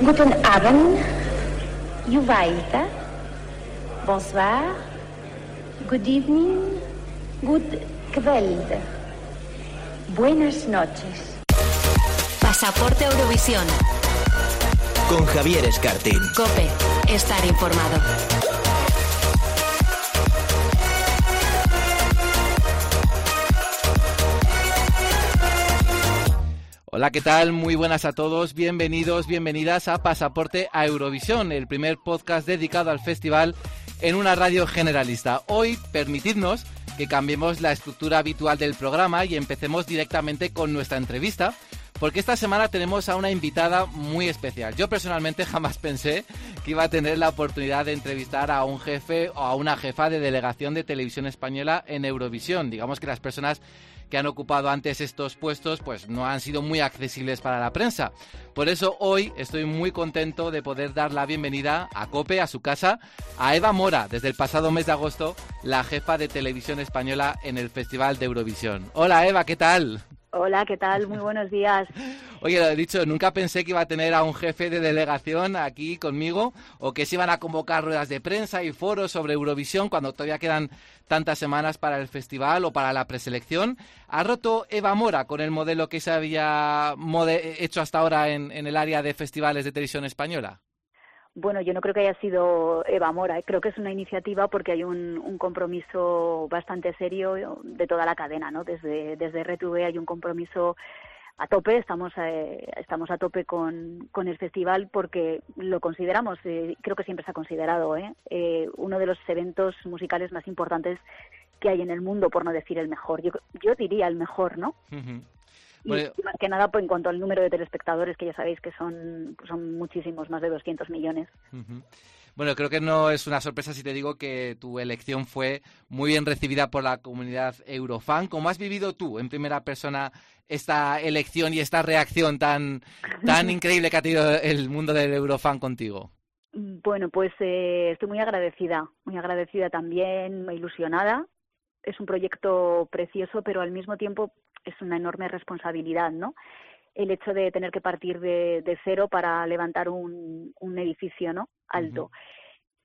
Guten Abend. Juvaita. Bonsoir. Good evening. Good Kveld. Buenas noches. Pasaporte Eurovisión. Con Javier Escartín. Cope. Estar informado. Hola, ¿qué tal? Muy buenas a todos. Bienvenidos, bienvenidas a Pasaporte a Eurovisión, el primer podcast dedicado al festival en una radio generalista. Hoy, permitidnos que cambiemos la estructura habitual del programa y empecemos directamente con nuestra entrevista, porque esta semana tenemos a una invitada muy especial. Yo personalmente jamás pensé que iba a tener la oportunidad de entrevistar a un jefe o a una jefa de delegación de televisión española en Eurovisión. Digamos que las personas que han ocupado antes estos puestos pues no han sido muy accesibles para la prensa. Por eso hoy estoy muy contento de poder dar la bienvenida a Cope, a su casa, a Eva Mora, desde el pasado mes de agosto, la jefa de televisión española en el Festival de Eurovisión. Hola Eva, ¿qué tal? Hola, ¿qué tal? Muy buenos días. Oye, lo he dicho, nunca pensé que iba a tener a un jefe de delegación aquí conmigo o que se iban a convocar ruedas de prensa y foros sobre Eurovisión cuando todavía quedan tantas semanas para el festival o para la preselección. ¿Ha roto Eva Mora con el modelo que se había hecho hasta ahora en, en el área de festivales de televisión española? Bueno, yo no creo que haya sido Eva Mora, ¿eh? creo que es una iniciativa porque hay un, un, compromiso bastante serio de toda la cadena, ¿no? Desde, desde RTV hay un compromiso a tope, estamos, eh, estamos a tope con, con, el festival porque lo consideramos, eh, creo que siempre se ha considerado, ¿eh? ¿eh? uno de los eventos musicales más importantes que hay en el mundo, por no decir el mejor. Yo, yo diría el mejor, ¿no? Y, más que nada pues, en cuanto al número de telespectadores, que ya sabéis que son, son muchísimos, más de 200 millones. Bueno, creo que no es una sorpresa si te digo que tu elección fue muy bien recibida por la comunidad Eurofan. ¿Cómo has vivido tú en primera persona esta elección y esta reacción tan, tan increíble que ha tenido el mundo del Eurofan contigo? Bueno, pues eh, estoy muy agradecida, muy agradecida también, muy ilusionada. Es un proyecto precioso, pero al mismo tiempo es una enorme responsabilidad, ¿no? El hecho de tener que partir de, de cero para levantar un, un edificio, ¿no? Alto.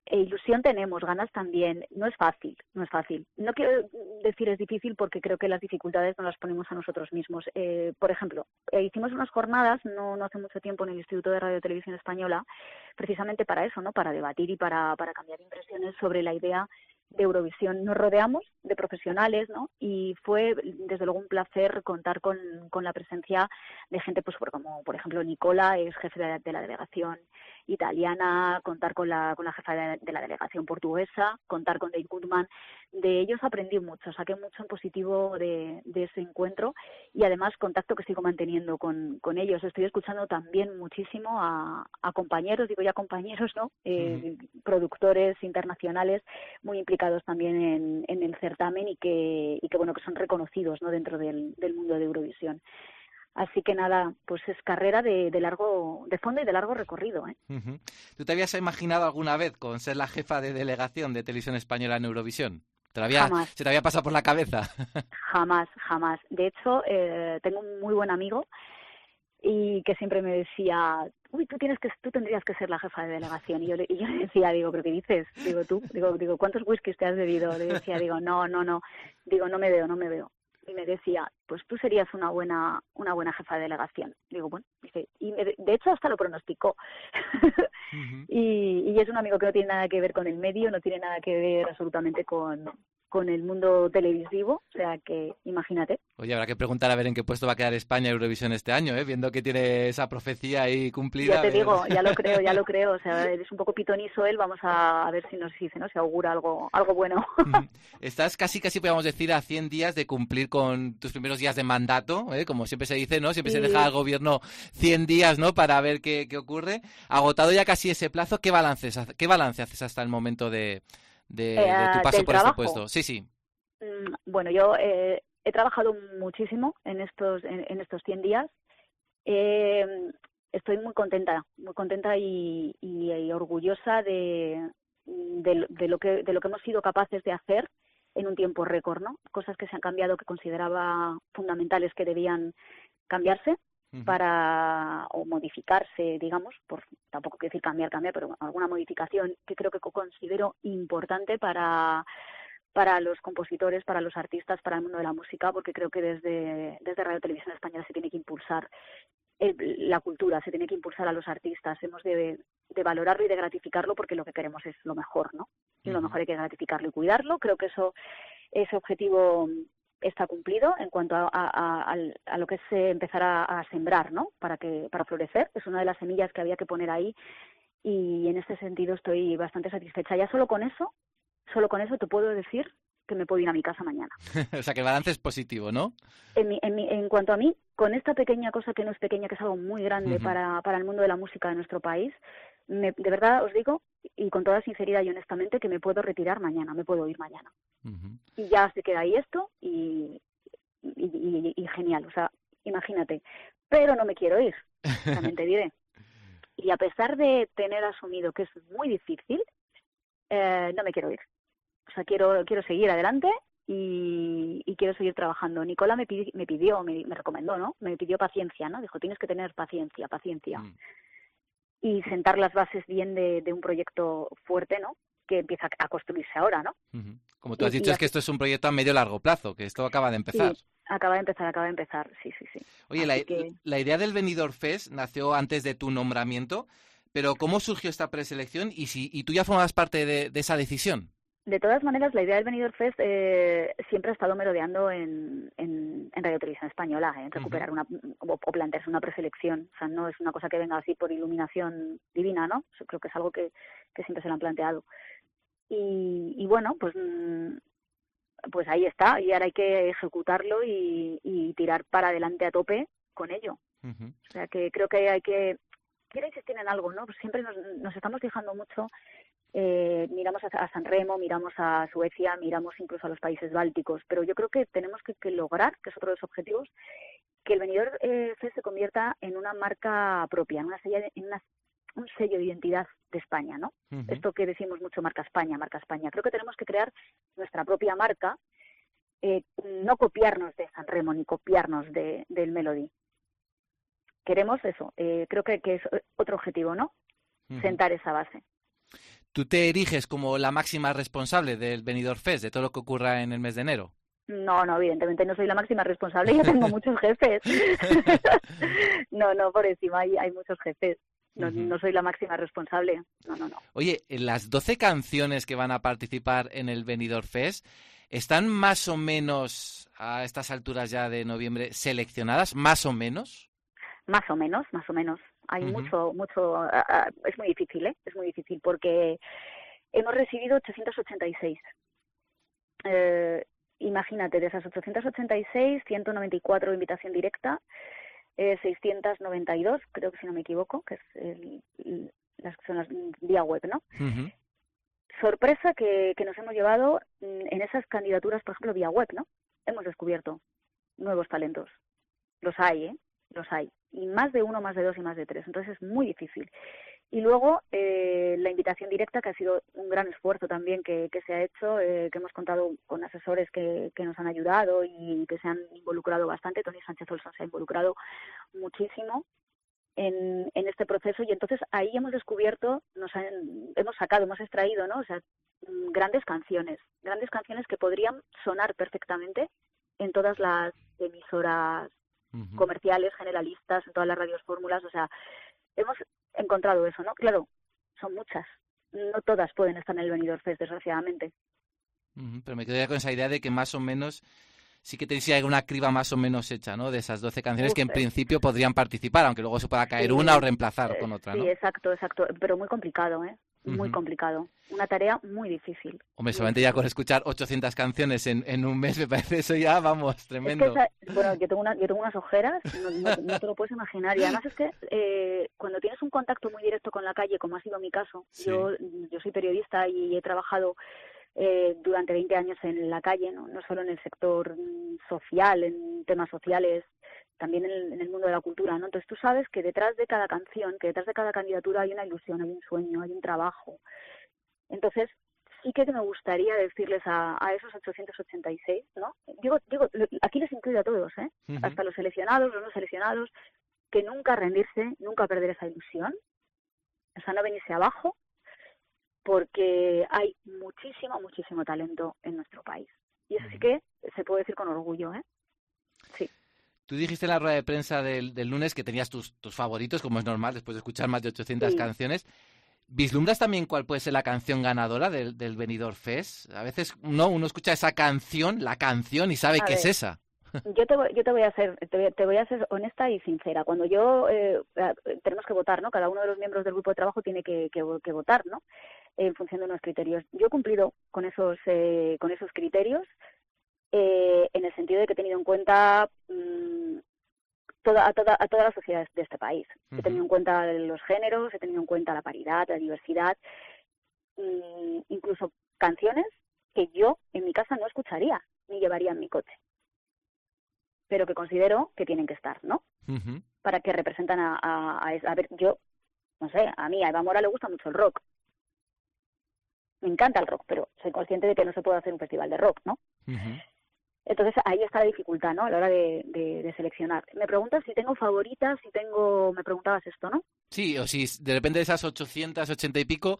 E ilusión tenemos, ganas también. No es fácil, no es fácil. No quiero decir es difícil porque creo que las dificultades no las ponemos a nosotros mismos. Eh, por ejemplo, eh, hicimos unas jornadas no, no hace mucho tiempo en el Instituto de Radio y Televisión Española, precisamente para eso, ¿no? Para debatir y para, para cambiar impresiones sobre la idea de Eurovisión. Nos rodeamos de profesionales, ¿no? Y fue, desde luego, un placer contar con, con la presencia de gente, pues, como, por ejemplo, Nicola, es jefe de, de la delegación italiana, contar con la, con la jefa de, de la delegación portuguesa, contar con Dave Goodman. De ellos aprendí mucho, saqué mucho en positivo de, de ese encuentro y además contacto que sigo manteniendo con, con ellos. Estoy escuchando también muchísimo a, a compañeros, digo ya compañeros, ¿no? Eh, Productores internacionales muy implicados también en, en el certamen y que, y que, bueno, que son reconocidos, ¿no? Dentro del, del mundo de Eurovisión. Así que nada, pues es carrera de, de, largo, de fondo y de largo recorrido. ¿eh? Uh -huh. ¿Tú te habías imaginado alguna vez con ser la jefa de delegación de televisión española en Eurovisión? ¿Te había, jamás. ¿Se te había pasado por la cabeza? jamás, jamás. De hecho, eh, tengo un muy buen amigo y que siempre me decía, uy, tú tienes que, tú tendrías que ser la jefa de delegación. Y yo, le, y yo le decía, digo, ¿pero qué dices? Digo, tú, digo, digo, ¿cuántos whiskies te has bebido? Le decía, digo, no, no, no, digo, no me veo, no me veo y me decía, pues tú serías una buena una buena jefa de delegación. Digo, bueno, dice, y me, de hecho hasta lo pronosticó. uh -huh. y, y es un amigo que no tiene nada que ver con el medio, no tiene nada que ver absolutamente con, con el mundo televisivo, o sea que imagínate. Oye, habrá que preguntar a ver en qué puesto va a quedar España Eurovisión este año, ¿eh? viendo que tiene esa profecía ahí cumplida. Ya te digo, ya lo creo, ya lo creo, o sea, es un poco pitonizo él, vamos a, a ver si nos dice, ¿no? Se augura algo algo bueno. Estás casi, casi podríamos decir a 100 días de cumplir con tus primeros días de mandato, ¿eh? como siempre se dice, ¿no? Siempre sí. se deja al gobierno 100 días, ¿no? Para ver qué, qué ocurre. Agotado ya casi ese plazo, ¿qué balance, qué balance haces hasta el momento de de, eh, de tu paso por trabajo. este puesto. Sí, sí. Mm, bueno, yo eh, he trabajado muchísimo en estos, en, en estos 100 días. Eh, estoy muy contenta, muy contenta y, y, y orgullosa de, de, de, lo que, de lo que hemos sido capaces de hacer en un tiempo récord, ¿no? Cosas que se han cambiado que consideraba fundamentales que debían cambiarse. Para o modificarse, digamos, por tampoco quiero decir cambiar, cambiar, pero alguna modificación que creo que considero importante para para los compositores, para los artistas, para el mundo de la música, porque creo que desde, desde Radio Televisión Española se tiene que impulsar la cultura, se tiene que impulsar a los artistas, hemos de, de, valorarlo y de gratificarlo porque lo que queremos es lo mejor, ¿no? Y lo mejor hay que gratificarlo y cuidarlo. Creo que eso, ese objetivo está cumplido en cuanto a, a, lo que es eh, empezar a, sembrar, ¿no? Para que para florecer es una de las semillas que había que poner ahí y en este sentido estoy bastante satisfecha. Ya solo con eso, solo con eso te puedo decir que me puedo ir a mi casa mañana. o sea, que el balance es positivo, ¿no? En, en, en, cuanto a mí, con esta pequeña cosa que no es pequeña, que es algo muy grande para, para el mundo de la música de nuestro país, me, de verdad os digo, y con toda sinceridad y honestamente, que me puedo retirar mañana, me puedo ir mañana. Y ya se queda ahí esto y, y, genial, o sea, imagínate. Pero no me quiero ir, también te diré. Y a pesar de tener asumido que es muy difícil, eh, no me quiero ir. O sea, quiero, quiero seguir adelante y, quiero seguir trabajando. Nicola me, pidió, me, pidió me, recomendó, ¿no? Me pidió paciencia, ¿no? Dijo, tienes que tener paciencia, paciencia. Mm. Y sentar las bases bien de, un proyecto fuerte, ¿no? Que empieza a construirse ahora, ¿no? Como tú has dicho, es que esto es un proyecto a medio largo plazo, que esto acaba de empezar. acaba de empezar, acaba de empezar, sí, sí, sí. Oye, la, la, idea del Benidorm Fest nació antes de tu nombramiento, pero ¿cómo surgió esta preselección y, si, y tú ya formas parte de esa decisión? De todas maneras, la idea del Benidorm Fest eh, siempre ha estado merodeando en, en, Radio Televisión Española, en recuperar una o, plantearse una preselección. O sea, no es una cosa que venga así por iluminación divina, ¿no? creo que es algo que, que siempre se lo han planteado. Y, y bueno, pues mm, pues ahí está, y ahora hay que ejecutarlo y, y tirar para adelante a tope con ello. O sea, que creo que hay que... Quiero insistir en algo, ¿no? Pues siempre nos, nos estamos fijando mucho eh, miramos a, San Remo, miramos a Suecia, miramos incluso a los países bálticos, pero yo creo que tenemos que, lograr, que es otro de los objetivos, que el venidor eh, se convierta en una marca propia, en, una en un sello de identidad de España, ¿no? Esto que decimos mucho marca España, marca España. Creo que tenemos que crear nuestra propia marca, eh, no copiarnos de San Remo ni copiarnos de, del Melody. Queremos eso, eh, creo que, que, es otro objetivo, ¿no? Sentar esa base. ¿Tú te eriges como la máxima responsable del Benidorm Fest, de todo lo que ocurra en el mes de enero? No, no, evidentemente no soy la máxima responsable, yo tengo muchos jefes. no, no, por encima hay, hay muchos jefes. No, no, soy la máxima responsable. No, no, no. Oye, las 12 canciones que van a participar en el Benidorm Fest, ¿están más o menos a estas alturas ya de noviembre seleccionadas? ¿Más o menos? Más o menos, más o menos. Hay mucho, mucho, es muy difícil, ¿eh? Es muy difícil porque hemos recibido 886. Eh, imagínate, de esas 886, 194 invitación directa, eh, 692, creo que si no me equivoco, que es el, las, son las vía web, ¿no? Sorpresa que, que nos hemos llevado en esas candidaturas, por ejemplo, vía web, ¿no? Hemos descubierto nuevos talentos. Los hay, ¿eh? Los hay y más de uno, más de dos y más de tres. Entonces es muy difícil. Y luego eh, la invitación directa, que ha sido un gran esfuerzo también que, que se ha hecho, eh, que hemos contado con asesores que, que, nos han ayudado y que se han involucrado bastante. Tony Sánchez Olson se ha involucrado muchísimo en, en este proceso y entonces ahí hemos descubierto, nos hemos sacado, hemos extraído, ¿no? O sea, grandes canciones, grandes canciones que podrían sonar perfectamente en todas las emisoras comerciales, generalistas, en todas las radios fórmulas, o sea, hemos encontrado eso, ¿no? Claro, son muchas, no todas pueden estar en el Benidorm Fest, desgraciadamente. pero me quedaría con esa idea de que más o menos sí que tenéis una criba más o menos hecha, ¿no? De esas 12 canciones que en principio podrían participar, aunque luego se pueda caer una o reemplazar con otra, ¿no? Sí, exacto, exacto, pero muy complicado, ¿eh? Muy complicado. Una tarea muy difícil. Hombre, solamente ya con escuchar 800 canciones en, en un mes me parece eso ya, vamos, tremendo. bueno, yo tengo, una, yo tengo unas ojeras, no, te lo puedes imaginar. Y además es que eh, cuando tienes un contacto muy directo con la calle, como ha sido mi caso, yo, yo soy periodista y he trabajado eh, durante 20 años en la calle, ¿no? no solo en el sector social, en temas sociales, también en el, mundo de la cultura, ¿no? Entonces tú sabes que detrás de cada canción, que detrás de cada candidatura hay una ilusión, hay un sueño, hay un trabajo. Entonces sí que me gustaría decirles a, a esos 886, ¿no? Digo, digo, aquí les incluyo a todos, ¿eh? Hasta los seleccionados, los no seleccionados, que nunca rendirse, nunca perder esa ilusión, o sea, no venirse abajo, porque hay muchísimo, muchísimo talento en nuestro país. Y eso sí que se puede decir con orgullo, ¿eh? Sí. Tú dijiste en la rueda de prensa del, lunes que tenías tus, favoritos, como es normal, después de escuchar más de 800 canciones. ¿Vislumbras también cuál puede ser la canción ganadora del, del Benidorm Fest? A veces no, uno escucha esa canción, la canción, y sabe que es esa. Yo te, voy, yo te voy a ser te voy, a ser honesta y sincera. Cuando yo eh, tenemos que votar, ¿no? Cada uno de los miembros del grupo de trabajo tiene que, que, votar, ¿no? En función de unos criterios. Yo he cumplido con esos eh, con esos criterios eh, en el sentido de que he tenido en cuenta mm, toda, a, toda, a todas las sociedades de este país. He tenido en cuenta los géneros, he tenido en cuenta la paridad, la diversidad, mm, incluso canciones que yo en mi casa no escucharía ni llevaría en mi coche, pero que considero que tienen que estar, ¿no? Para que representan a, a, a, ver, yo, no sé, a mí, a Eva Mora le gusta mucho el rock. Me encanta el rock, pero soy consciente de que no se puede hacer un festival de rock, ¿no? Entonces ahí está la dificultad, ¿no? A la hora de, seleccionar. Me preguntas si tengo favoritas, si tengo, me preguntabas esto, ¿no? Sí, o si de repente de esas 880 y pico,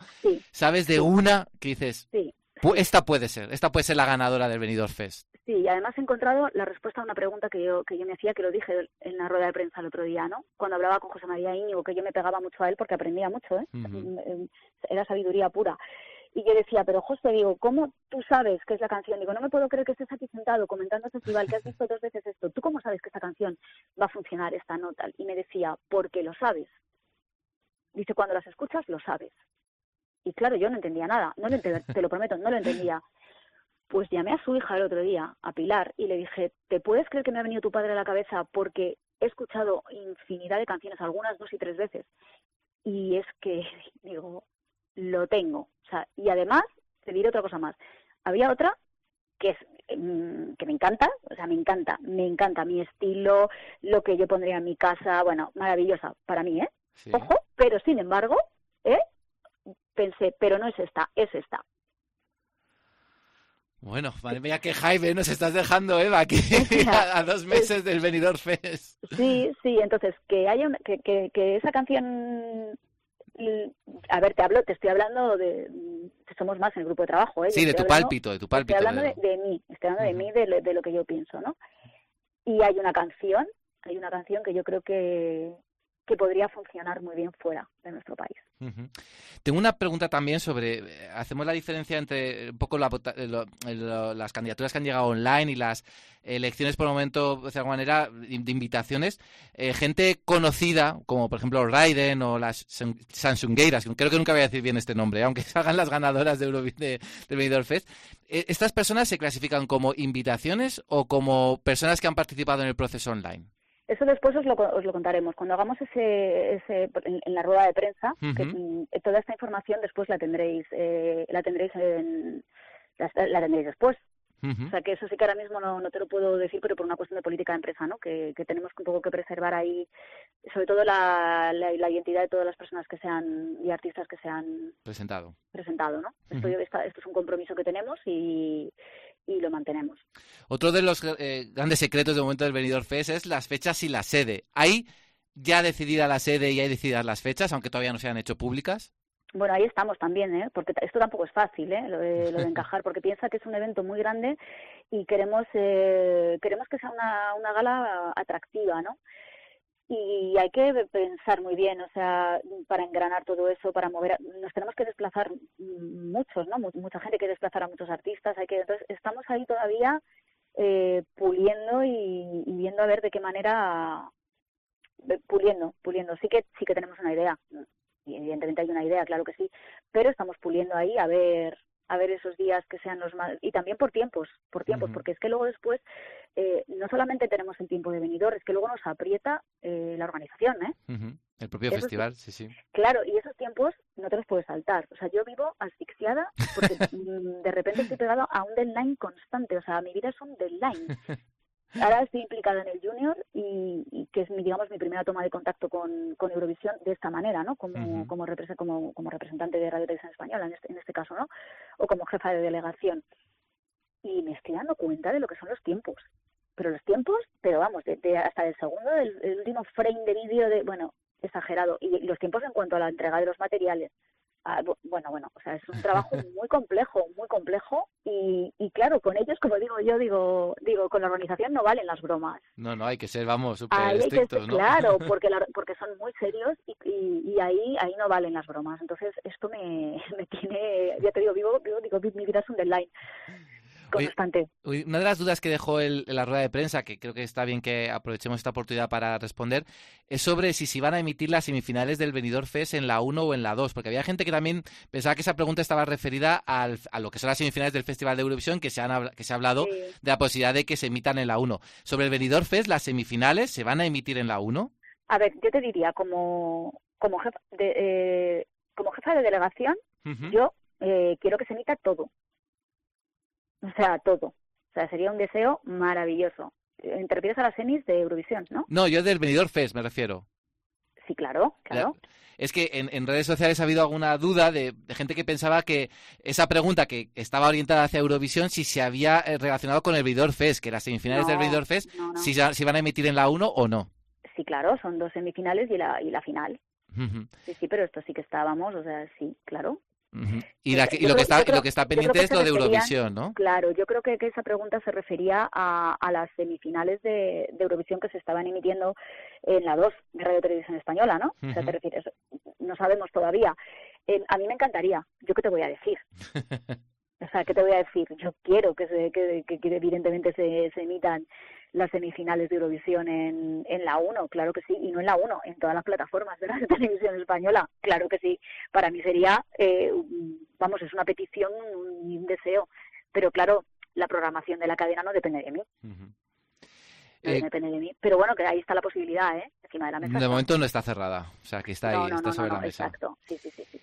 sabes de una que dices, sí. esta puede ser, esta puede ser la ganadora del Benidorm Fest. Sí, y además he encontrado la respuesta a una pregunta que yo, que yo me hacía, que lo dije en la rueda de prensa el otro día, ¿no? Cuando hablaba con José María Íñigo, que yo me pegaba mucho a él porque aprendía mucho, ¿eh? Era sabiduría pura. Y yo decía, pero José, digo, ¿cómo tú sabes que es la canción? Digo, no me puedo creer que estés aquí sentado comentando el festival, que has visto dos veces esto. ¿Tú cómo sabes que esta canción va a funcionar, esta nota? Y me decía, porque lo sabes. Dice, cuando las escuchas, lo sabes. Y claro, yo no entendía nada, no lo te lo prometo, no lo entendía. Pues llamé a su hija el otro día, a Pilar, y le dije, ¿te puedes creer que me ha venido tu padre a la cabeza porque he escuchado infinidad de canciones, algunas dos y tres veces? Y es que, digo, lo tengo. O sea, y además, te diré otra cosa más. Había otra que es mm, que me encanta, o sea, me encanta, me encanta mi estilo, lo que yo pondría en mi casa, bueno, maravillosa para mí, ¿eh? Ojo, pero sin embargo, ¿eh? Pensé, pero no es esta, es esta. Bueno, madre mía, que Jaime nos estás dejando, Eva, aquí a, dos meses del Benidorm Fest. Sí, sí, entonces que haya que, que, que esa canción a ver, te hablo, te estoy hablando de, somos más en el grupo de trabajo, ¿eh? Sí, de tu pálpito, de tu pálpito. Estoy hablando de, mí, estoy hablando de mí, de, de, lo que yo pienso, ¿no? Y hay una canción, hay una canción que yo creo que, que podría funcionar muy bien fuera de nuestro país. Tengo una pregunta también sobre, eh, hacemos la diferencia entre un poco las candidaturas que han llegado online y las elecciones por el momento, de alguna manera, de invitaciones. Eh, gente conocida, como por ejemplo Raiden o las Samsungueiras, creo que nunca voy a decir bien este nombre, aunque salgan las ganadoras de, Euro, de, Benidorm Fest. Eh, ¿Estas personas se clasifican como invitaciones o como personas que han participado en el proceso online? Eso después os lo, os lo contaremos. Cuando hagamos ese, ese en, la rueda de prensa, que, mm, toda esta información después la tendréis, eh, la tendréis en, la, tendréis después. O sea que eso sí que ahora mismo no, no te lo puedo decir, pero por una cuestión de política de empresa, ¿no? Que, que tenemos un poco que preservar ahí, sobre todo la, la, identidad de todas las personas que sean y artistas que se han presentado. Presentado, ¿no? esto, esto es un compromiso que tenemos y, y lo mantenemos. Otro de los eh, grandes secretos de momento del Benidorm Fest es las fechas y la sede. ¿Hay ya decidida la sede y hay decididas las fechas, aunque todavía no se han hecho públicas? Bueno, ahí estamos también, ¿eh? porque esto tampoco es fácil, ¿eh? lo, de, encajar, porque piensa que es un evento muy grande y queremos eh, queremos que sea una, una gala atractiva, ¿no? Y hay que pensar muy bien, o sea, para engranar todo eso, para mover, nos tenemos que desplazar muchos, ¿no? Mucha gente que desplazar a muchos artistas, hay que, entonces estamos ahí todavía eh, puliendo y, viendo a ver de qué manera, puliendo, puliendo, sí que sí que tenemos una idea, evidentemente hay una idea, claro que sí, pero estamos puliendo ahí a ver a ver esos días que sean los más y también por tiempos por tiempos porque es que luego después eh, no solamente tenemos el tiempo de venidor es que luego nos aprieta eh, la organización ¿eh? el propio festival sí sí. Claro y esos tiempos no te los puedes saltar. O sea yo vivo asfixiada porque mm, de repente estoy pegado a un deadline constante. O sea mi vida es un deadline Ahora estoy implicada en el Junior y, que es, mi, digamos, mi primera toma de contacto con, con Eurovisión de esta manera, ¿no? Como, como, como, representante de Radio Televisión Española, en este, en este caso, ¿no? O como jefa de delegación. Y me estoy dando cuenta de lo que son los tiempos. pero los tiempos, pero vamos, de, hasta el segundo del el último frame de vídeo de, bueno, exagerado. Y los tiempos en cuanto a la entrega de los materiales. Ah, bueno, bueno, o sea, es un trabajo muy complejo, muy complejo y, y, claro, con ellos, como digo yo, digo, digo, con la organización no valen las bromas. No, no, hay que ser, vamos, súper estrictos, ¿no? Claro, porque, porque son muy serios y, y, ahí ahí no valen las bromas. Entonces, esto me, me tiene, ya te digo, vivo, vivo digo, mi vida es un deadline constante. una de las dudas que dejó el, la rueda de prensa, que creo que está bien que aprovechemos esta oportunidad para responder, es sobre si se van a emitir las semifinales del Benidorm Fest en la 1 o en la 2, porque había gente que también pensaba que esa pregunta estaba referida al, a lo que son las semifinales del Festival de Eurovisión, que se, han, que se ha hablado de la posibilidad de que se emitan en la 1. Sobre el Benidorm Fest, ¿las semifinales se van a emitir en la 1? A ver, yo te diría, como, como, jefa, de, eh, como jefa de delegación, yo eh, quiero que se emita todo. O sea, todo. O sea, sería un deseo maravilloso. ¿Te refieres a las semis de Eurovisión, no? No, yo del Benidorm Fest me refiero. Sí, claro, claro. Es que en, redes sociales ha habido alguna duda de, gente que pensaba que esa pregunta que estaba orientada hacia Eurovisión, si se había eh, relacionado con el Benidorm Fest, que las semifinales del Benidorm Fest, si se van a emitir en la 1 o no. Sí, claro, son dos semifinales y la, y la final. Sí, sí, pero esto sí que estábamos, o sea, sí, claro. Y, lo, que está, lo que está pendiente es lo de Eurovisión, ¿no? Claro, yo creo que, esa pregunta se refería a, las semifinales de, Eurovisión que se estaban emitiendo en la 2 de Radio Televisión Española, ¿no? O sea, te refieres, no sabemos todavía. Eh, a mí me encantaría, ¿yo qué te voy a decir? o sea, ¿qué te voy a decir? Yo quiero que, se, que, que evidentemente se, se emitan las semifinales de Eurovisión en, en la 1, claro que sí, y no en la 1, en todas las plataformas de la televisión española, claro que sí. Para mí sería, eh, vamos, es una petición y un deseo, pero claro, la programación de la cadena no depende de mí. Eh, depende de mí. Pero bueno, que ahí está la posibilidad, ¿eh? Encima de la mesa. De momento no está cerrada, o sea, que está ahí, está sobre la mesa. Exacto, sí, sí, sí. sí.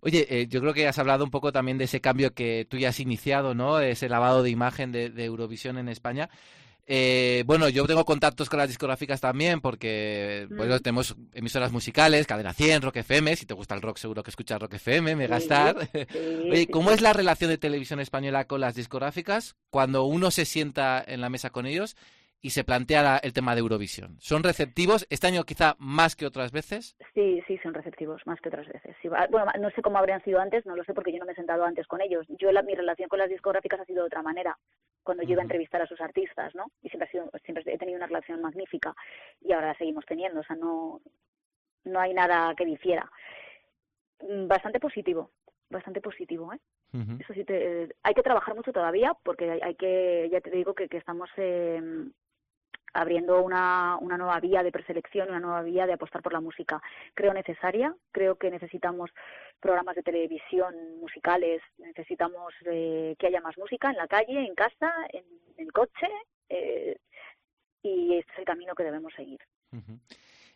Oye, eh, yo creo que has hablado un poco también de ese cambio que tú ya has iniciado, ¿no? Ese lavado de imagen de, de Eurovisión en España. Eh, bueno, yo tengo contactos con las discográficas también porque bueno, mm. tenemos emisoras musicales, Cadena 100, Rock FM, si te gusta el rock seguro que escuchas Rock FM, Megastar. Oye, ¿cómo es la relación de televisión española con las discográficas cuando uno se sienta en la mesa con ellos y se plantea el tema de Eurovisión? ¿Son receptivos? ¿Este año quizá más que otras veces? Sí, sí, son receptivos, más que otras veces. bueno, no sé cómo habrían sido antes, no lo sé porque yo no me he sentado antes con ellos. Yo mi relación con las discográficas ha sido de otra manera cuando yo iba a entrevistar a sus artistas, ¿no? Y siempre, ha sido, siempre he tenido una relación magnífica y ahora la seguimos teniendo, o sea, no, no hay nada que difiera. Mm, bastante positivo, bastante positivo, ¿eh? Eso sí, te, hay que trabajar mucho todavía porque hay, que, ya te digo que, que estamos eh, abriendo una, una nueva vía de preselección, una nueva vía de apostar por la música. Creo necesaria, creo que necesitamos programas de televisión musicales, necesitamos eh, que haya más música en la calle, en casa, en el coche, eh, y este es el camino que debemos seguir.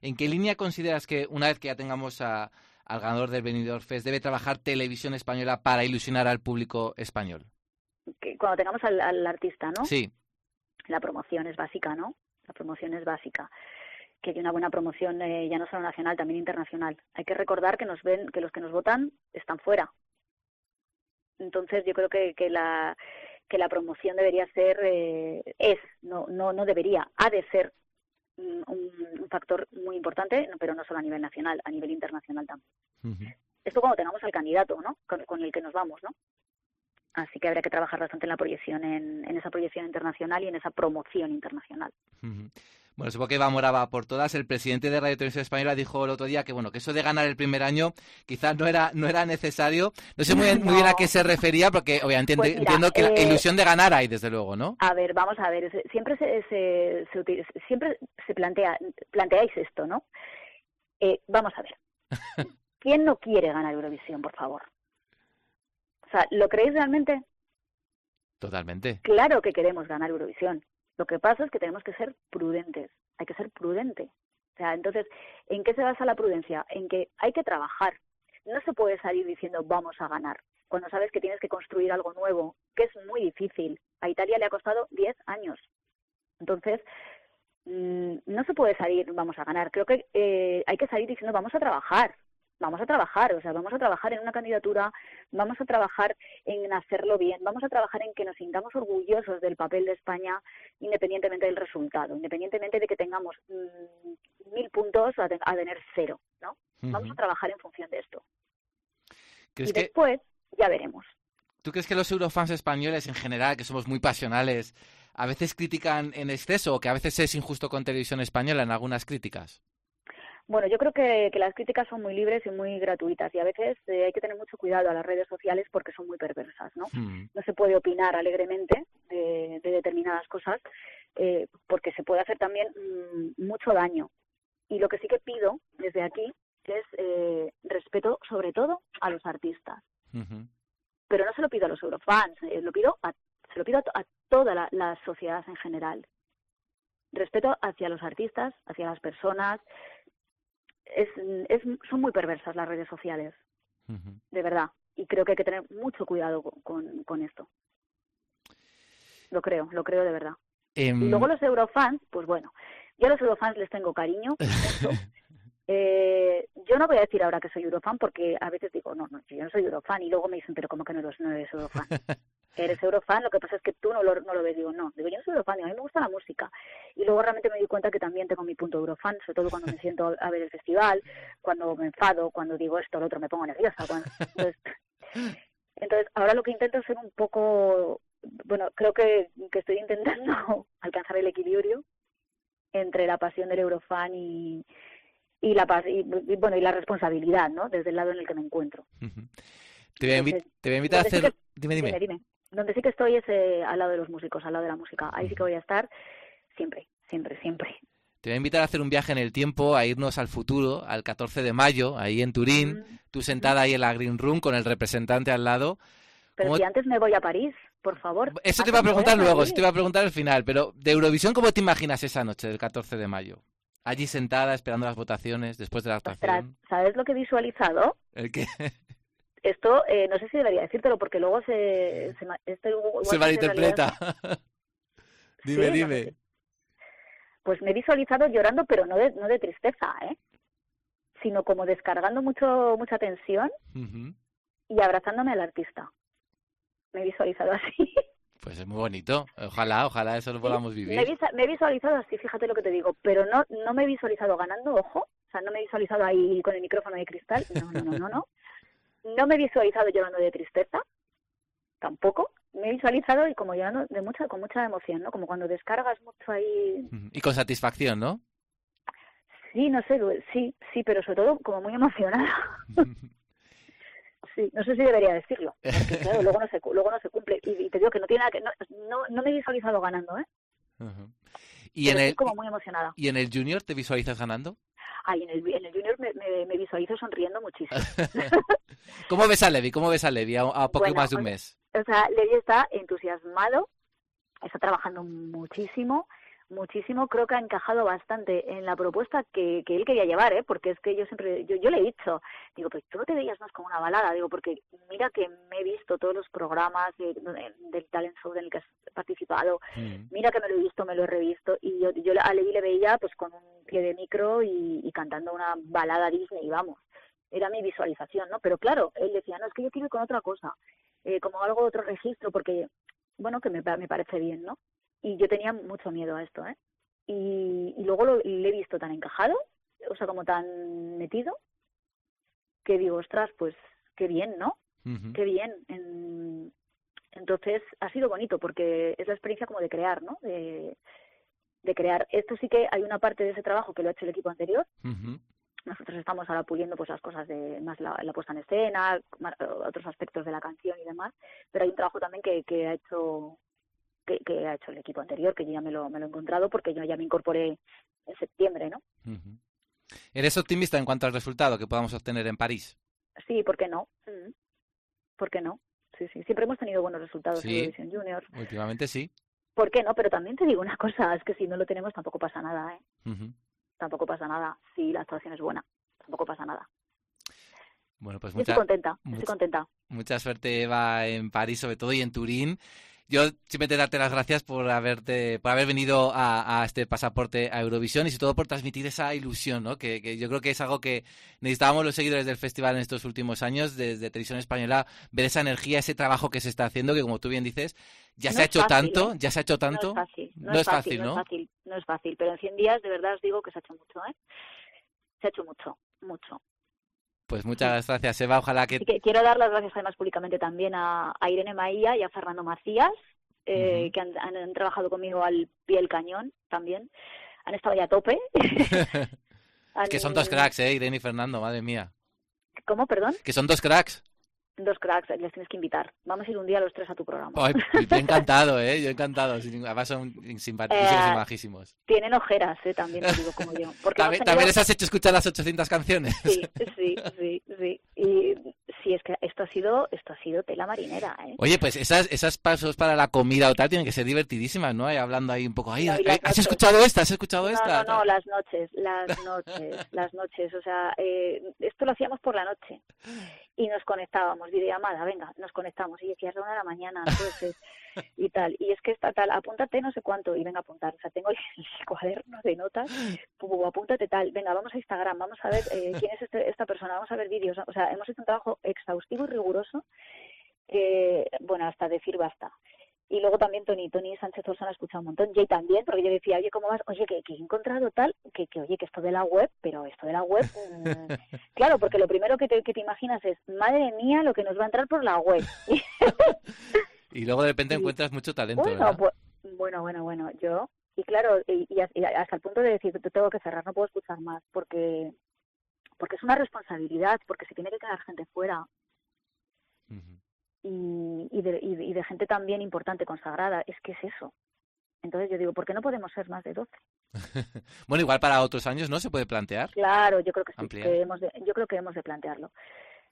¿En qué línea consideras que una vez que ya tengamos a, al ganador del Benidorm Fest debe trabajar televisión española para ilusionar al público español? Que cuando tengamos al, al artista, ¿no? Sí. La promoción es básica, ¿no? La promoción es básica. Que hay una buena promoción eh, ya no solo nacional, también internacional. Hay que recordar que nos ven, que los que nos votan están fuera. Entonces yo creo que, que la que la promoción debería ser eh, es no no no debería ha de ser un, un, factor muy importante pero no solo a nivel nacional a nivel internacional también esto cuando tengamos al candidato no con, con el que nos vamos no Así que habría que trabajar bastante en la proyección, en, en esa proyección internacional y en esa promoción internacional. Bueno, supongo que va moraba por todas. El presidente de Radio Televisión Española dijo el otro día que bueno que eso de ganar el primer año quizás no era no era necesario. No sé muy, bien, a qué se refería porque obviamente pues entiendo que la eh, ilusión de ganar hay desde luego, ¿no? A ver, vamos a ver. Siempre se, se, siempre se plantea planteáis esto, ¿no? Eh, vamos a ver. ¿Quién no quiere ganar Eurovisión, por favor? O sea, ¿lo creéis realmente? Totalmente. Claro que queremos ganar Eurovisión. Lo que pasa es que tenemos que ser prudentes. Hay que ser prudente. O sea, entonces, ¿en qué se basa la prudencia? En que hay que trabajar. No se puede salir diciendo vamos a ganar cuando sabes que tienes que construir algo nuevo, que es muy difícil. A Italia le ha costado 10 años. Entonces, mm, no se puede salir vamos a ganar. Creo que eh, hay que salir diciendo vamos a trabajar vamos a trabajar, o sea, vamos a trabajar en una candidatura, vamos a trabajar en hacerlo bien, vamos a trabajar en que nos sintamos orgullosos del papel de España independientemente del resultado, independientemente de que tengamos mm, mil puntos a, tener cero, ¿no? Vamos a trabajar en función de esto. Y después ya veremos. ¿Tú crees que los eurofans españoles en general, que somos muy pasionales, a veces critican en exceso o que a veces es injusto con televisión española en algunas críticas? Bueno, yo creo que, las críticas son muy libres y muy gratuitas y a veces eh, hay que tener mucho cuidado a las redes sociales porque son muy perversas, ¿no? Hmm. No se puede opinar alegremente de, determinadas cosas eh, porque se puede hacer también mm, mucho daño. Y lo que sí que pido desde aquí es eh, respeto sobre todo a los artistas. Pero no se lo pido a los eurofans, lo pido se lo pido a, toda la, la sociedad en general respeto hacia los artistas, hacia las personas, es, es, son muy perversas las redes sociales, de verdad. Y creo que hay que tener mucho cuidado con, con esto. Lo creo, lo creo de verdad. Y em, luego los eurofans, pues bueno, yo a los eurofans les tengo cariño. eh, yo no voy a decir ahora que soy eurofan porque a veces digo, no, no, yo no soy eurofan y luego me dicen, pero ¿cómo que no, no eres eurofan? eres eurofan, lo que pasa es que tú no lo, no lo ves. Digo, no, digo, yo no soy eurofan, a mí me gusta la música. Y luego realmente me di cuenta que también tengo mi punto eurofan, sobre todo cuando me siento a ver el festival, cuando me enfado, cuando digo esto, lo otro, me pongo nerviosa. entonces, entonces, ahora lo que intento es ser un poco, bueno, creo que, que estoy intentando alcanzar el equilibrio entre la pasión del eurofan y, y la y, bueno y la responsabilidad no desde el lado en el que me encuentro te voy a, invitar a hacer dime, dime dime donde sí que estoy es eh, al lado de los músicos, al lado de la música. Ahí sí que voy a estar siempre, siempre, siempre. Te voy a invitar a hacer un viaje en el tiempo, a irnos al futuro, al 14 de mayo, ahí en Turín, tú sentada ahí en la Green Room con el representante al lado. Pero si antes me voy a París, por favor. Eso te iba a preguntar luego, eso te iba a preguntar al final, pero de Eurovisión, ¿cómo te imaginas esa noche del 14 de mayo? Allí sentada, esperando las votaciones, después de la actuación. ¿sabes lo que he visualizado? ¿El qué? Esto eh, no sé si debería decírtelo porque luego se se, se malinterpreta. dime, dime. Pues me he visualizado llorando, pero no de, no de tristeza, ¿eh? Sino como descargando mucho mucha tensión y abrazándome al artista. Me he visualizado así. Pues es muy bonito. Ojalá, ojalá eso lo podamos vivir. Me, me, he visualizado así, fíjate lo que te digo, pero no no me he visualizado ganando, ojo. O sea, no me he visualizado ahí con el micrófono de cristal. No, no, no, no, no. No me he visualizado llorando de tristeza, tampoco. Me he visualizado y como llorando de mucha, con mucha emoción, ¿no? Como cuando descargas mucho ahí. Y con satisfacción, ¿no? Sí, no sé, sí, sí, pero sobre todo como muy emocionada. sí, no sé si debería decirlo, porque claro, luego no se, luego no se cumple. Y, te digo que no tiene nada que, no, no, me he visualizado ganando, ¿eh? Y en el, como muy emocionada. ¿Y en el Junior te visualizas ganando? Ay, en el, en el Junior me, me, visualizo sonriendo muchísimo. ¿Cómo ves a Levi? ¿Cómo ves a Levi a, poco más de un mes? O sea, Levi está entusiasmado, está trabajando muchísimo muchísimo, creo que ha encajado bastante en la propuesta que, que él quería llevar, ¿eh? porque es que yo siempre, yo, yo le he dicho, digo, pero tú no te veías más como una balada, digo, porque mira que me he visto todos los programas del talent show en el que has participado, mm. mira que me lo he visto, me lo he revisto, y yo, yo a Levi le veía pues con un pie de micro y, cantando una balada Disney, vamos, era mi visualización, ¿no? Pero claro, él decía, no, es que yo quiero ir con otra cosa, eh, como algo, otro registro, porque, bueno, que me, me parece bien, ¿no? Y yo tenía mucho miedo a esto, ¿eh? Y, luego lo, le he visto tan encajado, o sea, como tan metido, que digo, ostras, pues qué bien, ¿no? Qué bien. entonces ha sido bonito porque es la experiencia como de crear, ¿no? De, de crear. Esto sí que hay una parte de ese trabajo que lo ha hecho el equipo anterior. Nosotros estamos ahora puliendo pues las cosas de más la, puesta en escena, otros aspectos de la canción y demás, pero hay un trabajo también que, que ha hecho que, ha hecho el equipo anterior, que yo ya me lo, me lo he encontrado porque yo ya me incorporé en septiembre, ¿no? ¿Eres optimista en cuanto al resultado que podamos obtener en París? Sí, ¿por qué no? Mm. ¿Por qué no? Sí, sí, siempre hemos tenido buenos resultados en Eurovisión Junior. Últimamente sí. ¿Por qué no? Pero también te digo una cosa, es que si no lo tenemos tampoco pasa nada, ¿eh? Tampoco pasa nada. Si la actuación es buena, tampoco pasa nada. Bueno, pues mucha, estoy contenta, estoy contenta. Mucha suerte, Eva, en París sobre todo y en Turín. Yo simplemente darte las gracias por haberte, por haber venido a, este pasaporte a Eurovisión y sobre todo por transmitir esa ilusión, ¿no? Que, yo creo que es algo que necesitábamos los seguidores del festival en estos últimos años, desde Televisión Española, ver esa energía, ese trabajo que se está haciendo, que como tú bien dices, ya se ha hecho tanto, ¿eh? ya se ha hecho tanto. No es fácil, no, es, fácil, ¿no? es fácil, no es fácil, pero en 100 días de verdad os digo que se ha hecho mucho, ¿eh? Se ha hecho mucho, mucho. Pues muchas gracias, Eva. Ojalá que... quiero dar las gracias además públicamente también a, Irene Maía y a Fernando Macías, eh, que han, trabajado conmigo al pie del cañón también. Han estado ya a tope. que son dos cracks, ¿eh? Irene y Fernando, madre mía. ¿Cómo, perdón? Que son dos cracks dos cracks, les tienes que invitar. Vamos a ir un día los tres a tu programa. Ay, yo encantado, ¿eh? Yo encantado. Además son simpáticos y majísimos. Tienen ojeras, ¿eh? También, digo, como yo. ¿También, les has hecho escuchar las 800 canciones? Sí, sí, sí, sí. Y sí, es que esto ha sido esto ha sido tela marinera, ¿eh? Oye, pues esas, esas pasos para la comida o tal tienen que ser divertidísimas, ¿no? hablando ahí un poco, ahí, ¿has escuchado esta? ¿Has escuchado esta? No, no, las noches, las noches, las noches. O sea, eh, esto lo hacíamos por la noche y nos conectábamos, videollamada, venga, nos conectamos, y decías una de la mañana, entonces, y tal, y es que está tal, apúntate no sé cuánto, y venga a apuntar, o sea, tengo el, cuaderno de notas, apúntate tal, venga, vamos a Instagram, vamos a ver eh, quién es este, esta persona, vamos a ver vídeos, o sea, hemos hecho un trabajo exhaustivo y riguroso, eh, bueno, hasta decir basta. Y luego también Tony, Tony Sánchez Olson ha escuchado un montón, Jay también, porque yo decía, oye, ¿cómo vas? Oye, que, he encontrado tal, que, que, oye, que esto de la web, pero esto de la web, mm, claro, porque lo primero que te, que te imaginas es, madre mía, lo que nos va a entrar por la web. y luego de repente encuentras mucho talento, bueno, pues, bueno, bueno, bueno, yo, y claro, y, hasta el punto de decir, te tengo que cerrar, no puedo escuchar más, porque porque es una responsabilidad, porque se tiene que quedar gente fuera y, y, de, y, de, gente también importante, consagrada. Es que es eso. Entonces yo digo, ¿por qué no podemos ser más de 12? bueno, igual para otros años, ¿no? ¿Se puede plantear? Claro, yo creo que sí. hemos de, yo creo que hemos de plantearlo.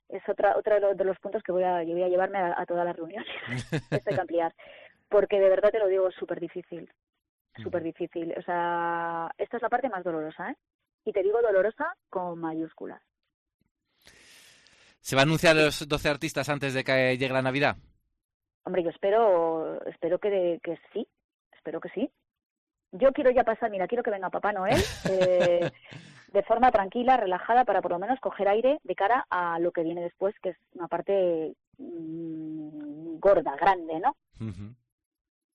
Es otra, otro de los puntos que voy a, yo voy a llevarme a, todas las reuniones. Esto hay que ampliar. Porque de verdad te lo digo, es súper difícil. Súper difícil. O sea, esta es la parte más dolorosa, ¿eh? Y te digo dolorosa con mayúsculas. ¿Se va a anunciar los 12 artistas antes de que llegue la Navidad? Hombre, yo espero, espero que, que sí, espero que sí. Yo quiero ya pasar, mira, quiero que venga Papá Noel eh, de forma tranquila, relajada, para por lo menos coger aire de cara a lo que viene después, que es una parte mm, gorda, grande, ¿no?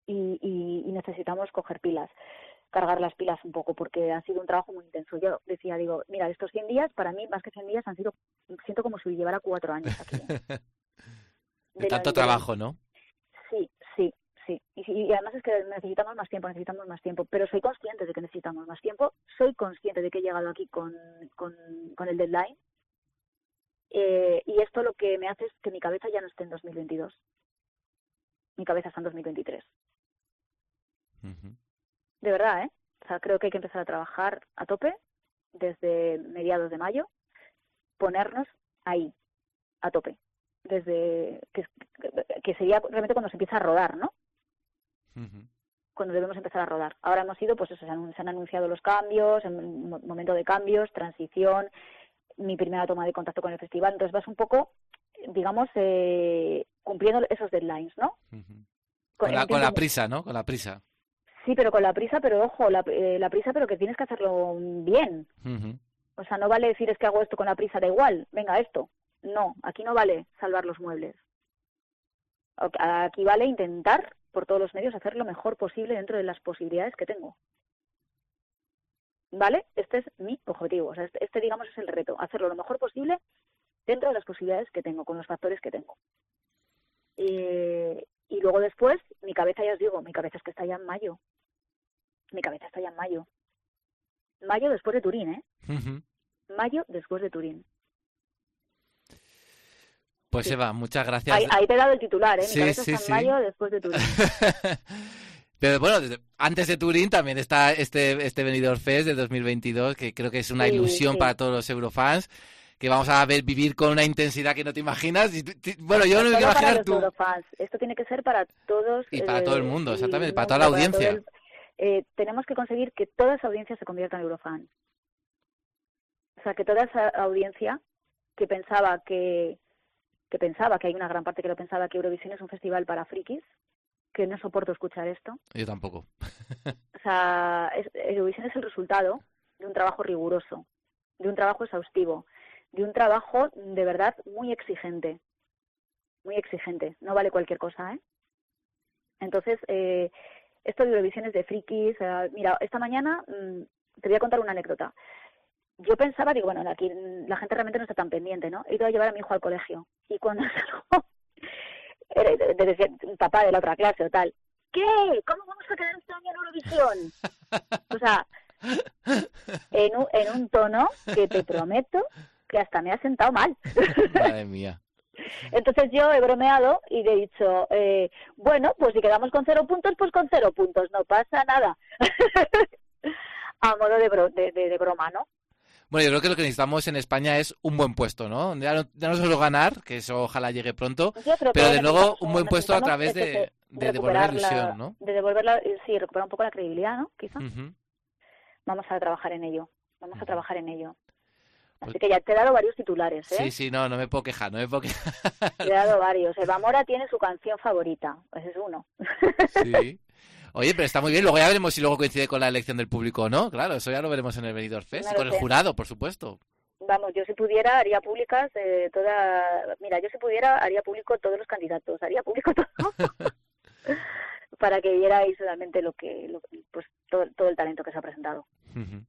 y, y, necesitamos coger pilas cargar las pilas un poco porque ha sido un trabajo muy intenso. Yo decía, digo, mira, estos 100 días, para mí, más que 100 días, han sido, siento como si llevara cuatro años aquí. de tanto trabajo, ¿no? Sí, sí. Y, además es que necesitamos más tiempo, necesitamos más tiempo, pero soy consciente de que necesitamos más tiempo, soy consciente de que he llegado aquí con, con, con el deadline. Eh, y esto lo que me hace es que mi cabeza ya no esté en 2022. Mi cabeza está en 2023. Uh de verdad, ¿eh? O sea, creo que hay que empezar a trabajar a tope desde mediados de mayo, ponernos ahí, a tope, desde que, que sería realmente cuando se empieza a rodar, ¿no? Cuando debemos empezar a rodar. Ahora hemos ido, pues eso, se han, anunciado los cambios, en momento de cambios, transición, mi primera toma de contacto con el festival, entonces vas un poco, digamos, eh, cumpliendo esos deadlines, ¿no? con, la, con la prisa, ¿no? Con la prisa. Sí, pero con la prisa, pero ojo, la, eh, la prisa, pero que tienes que hacerlo bien. O sea, no vale decir es que hago esto con la prisa, da igual, venga esto. No, aquí no vale salvar los muebles. Aquí vale intentar por todos los medios hacer lo mejor posible dentro de las posibilidades que tengo. ¿Vale? Este es mi objetivo. O sea, este, este digamos, es el reto. Hacerlo lo mejor posible dentro de las posibilidades que tengo, con los factores que tengo. Eh, y luego después, mi cabeza, ya os digo, mi cabeza es que está ya en mayo. Mi cabeza está ya en mayo. Mayo después de Turín, ¿eh? Mayo después de Turín. Pues Eva, muchas gracias. Ahí, te he dado el titular, ¿eh? Mi cabeza está en mayo después de Turín. Pero bueno, antes de Turín también está este, este Benidorm Fest de 2022, que creo que es una ilusión para todos los eurofans que vamos a ver vivir con una intensidad que no te imaginas. bueno, yo no me quiero imaginar tú. Esto tiene que ser para todos. Y para todo el mundo, eh, exactamente, para toda la audiencia. Eh, tenemos que conseguir que toda esa audiencia se convierta en Eurofan. O sea, que toda esa audiencia que pensaba que, que pensaba, que hay una gran parte que lo pensaba, que Eurovisión es un festival para frikis, que no soporto escuchar esto. Yo tampoco. O sea, es, Eurovisión es el resultado de un trabajo riguroso, de un trabajo exhaustivo, de un trabajo de verdad muy exigente, muy exigente. No vale cualquier cosa, ¿eh? Entonces, eh, esto de Eurovisión es de frikis. eh, mira, esta mañana mm, te voy a contar una anécdota. Yo pensaba, digo, bueno, aquí la gente realmente no está tan pendiente, ¿no? He ido a llevar a mi hijo al colegio y cuando salgo, de- de- decía un papá de la otra clase o tal, ¿qué? ¿Cómo vamos a quedar este año en Eurovisión? O sea, en un, en un tono que te prometo que hasta me ha sentado mal. Madre mía. Entonces yo he bromeado y le he dicho, eh, bueno, pues si quedamos con cero puntos, pues con cero puntos, no pasa nada. a modo de, bro- de, de- de broma, ¿no? Bueno, yo creo que lo que necesitamos en España es un buen puesto, ¿no? Ya no, ya no solo ganar, que eso ojalá llegue pronto, pero de luego un buen puesto a través de, de devolver la ilusión, ¿no? De devolverla, sí, recuperar un poco la credibilidad, ¿no? Quizá. Vamos a trabajar en ello, vamos a trabajar en ello. Así Pues- que ya te he dado varios titulares, ¿eh? Sí, sí, no, no me puedo quejar, no me puedo quejar. Te he dado varios. Eva Mora tiene su canción favorita, ese es uno. Sí. Oye, pero está muy bien. Luego ya veremos si luego coincide con la elección del público o no. Claro, eso ya lo veremos en el Benidorm Fest. Y con el jurado, por supuesto. Vamos, yo si pudiera haría públicas eh, toda, mira, yo si pudiera haría público todos los candidatos, haría público todo para que vierais realmente lo que, lo- pues todo, todo el talento que se ha presentado. Ujú.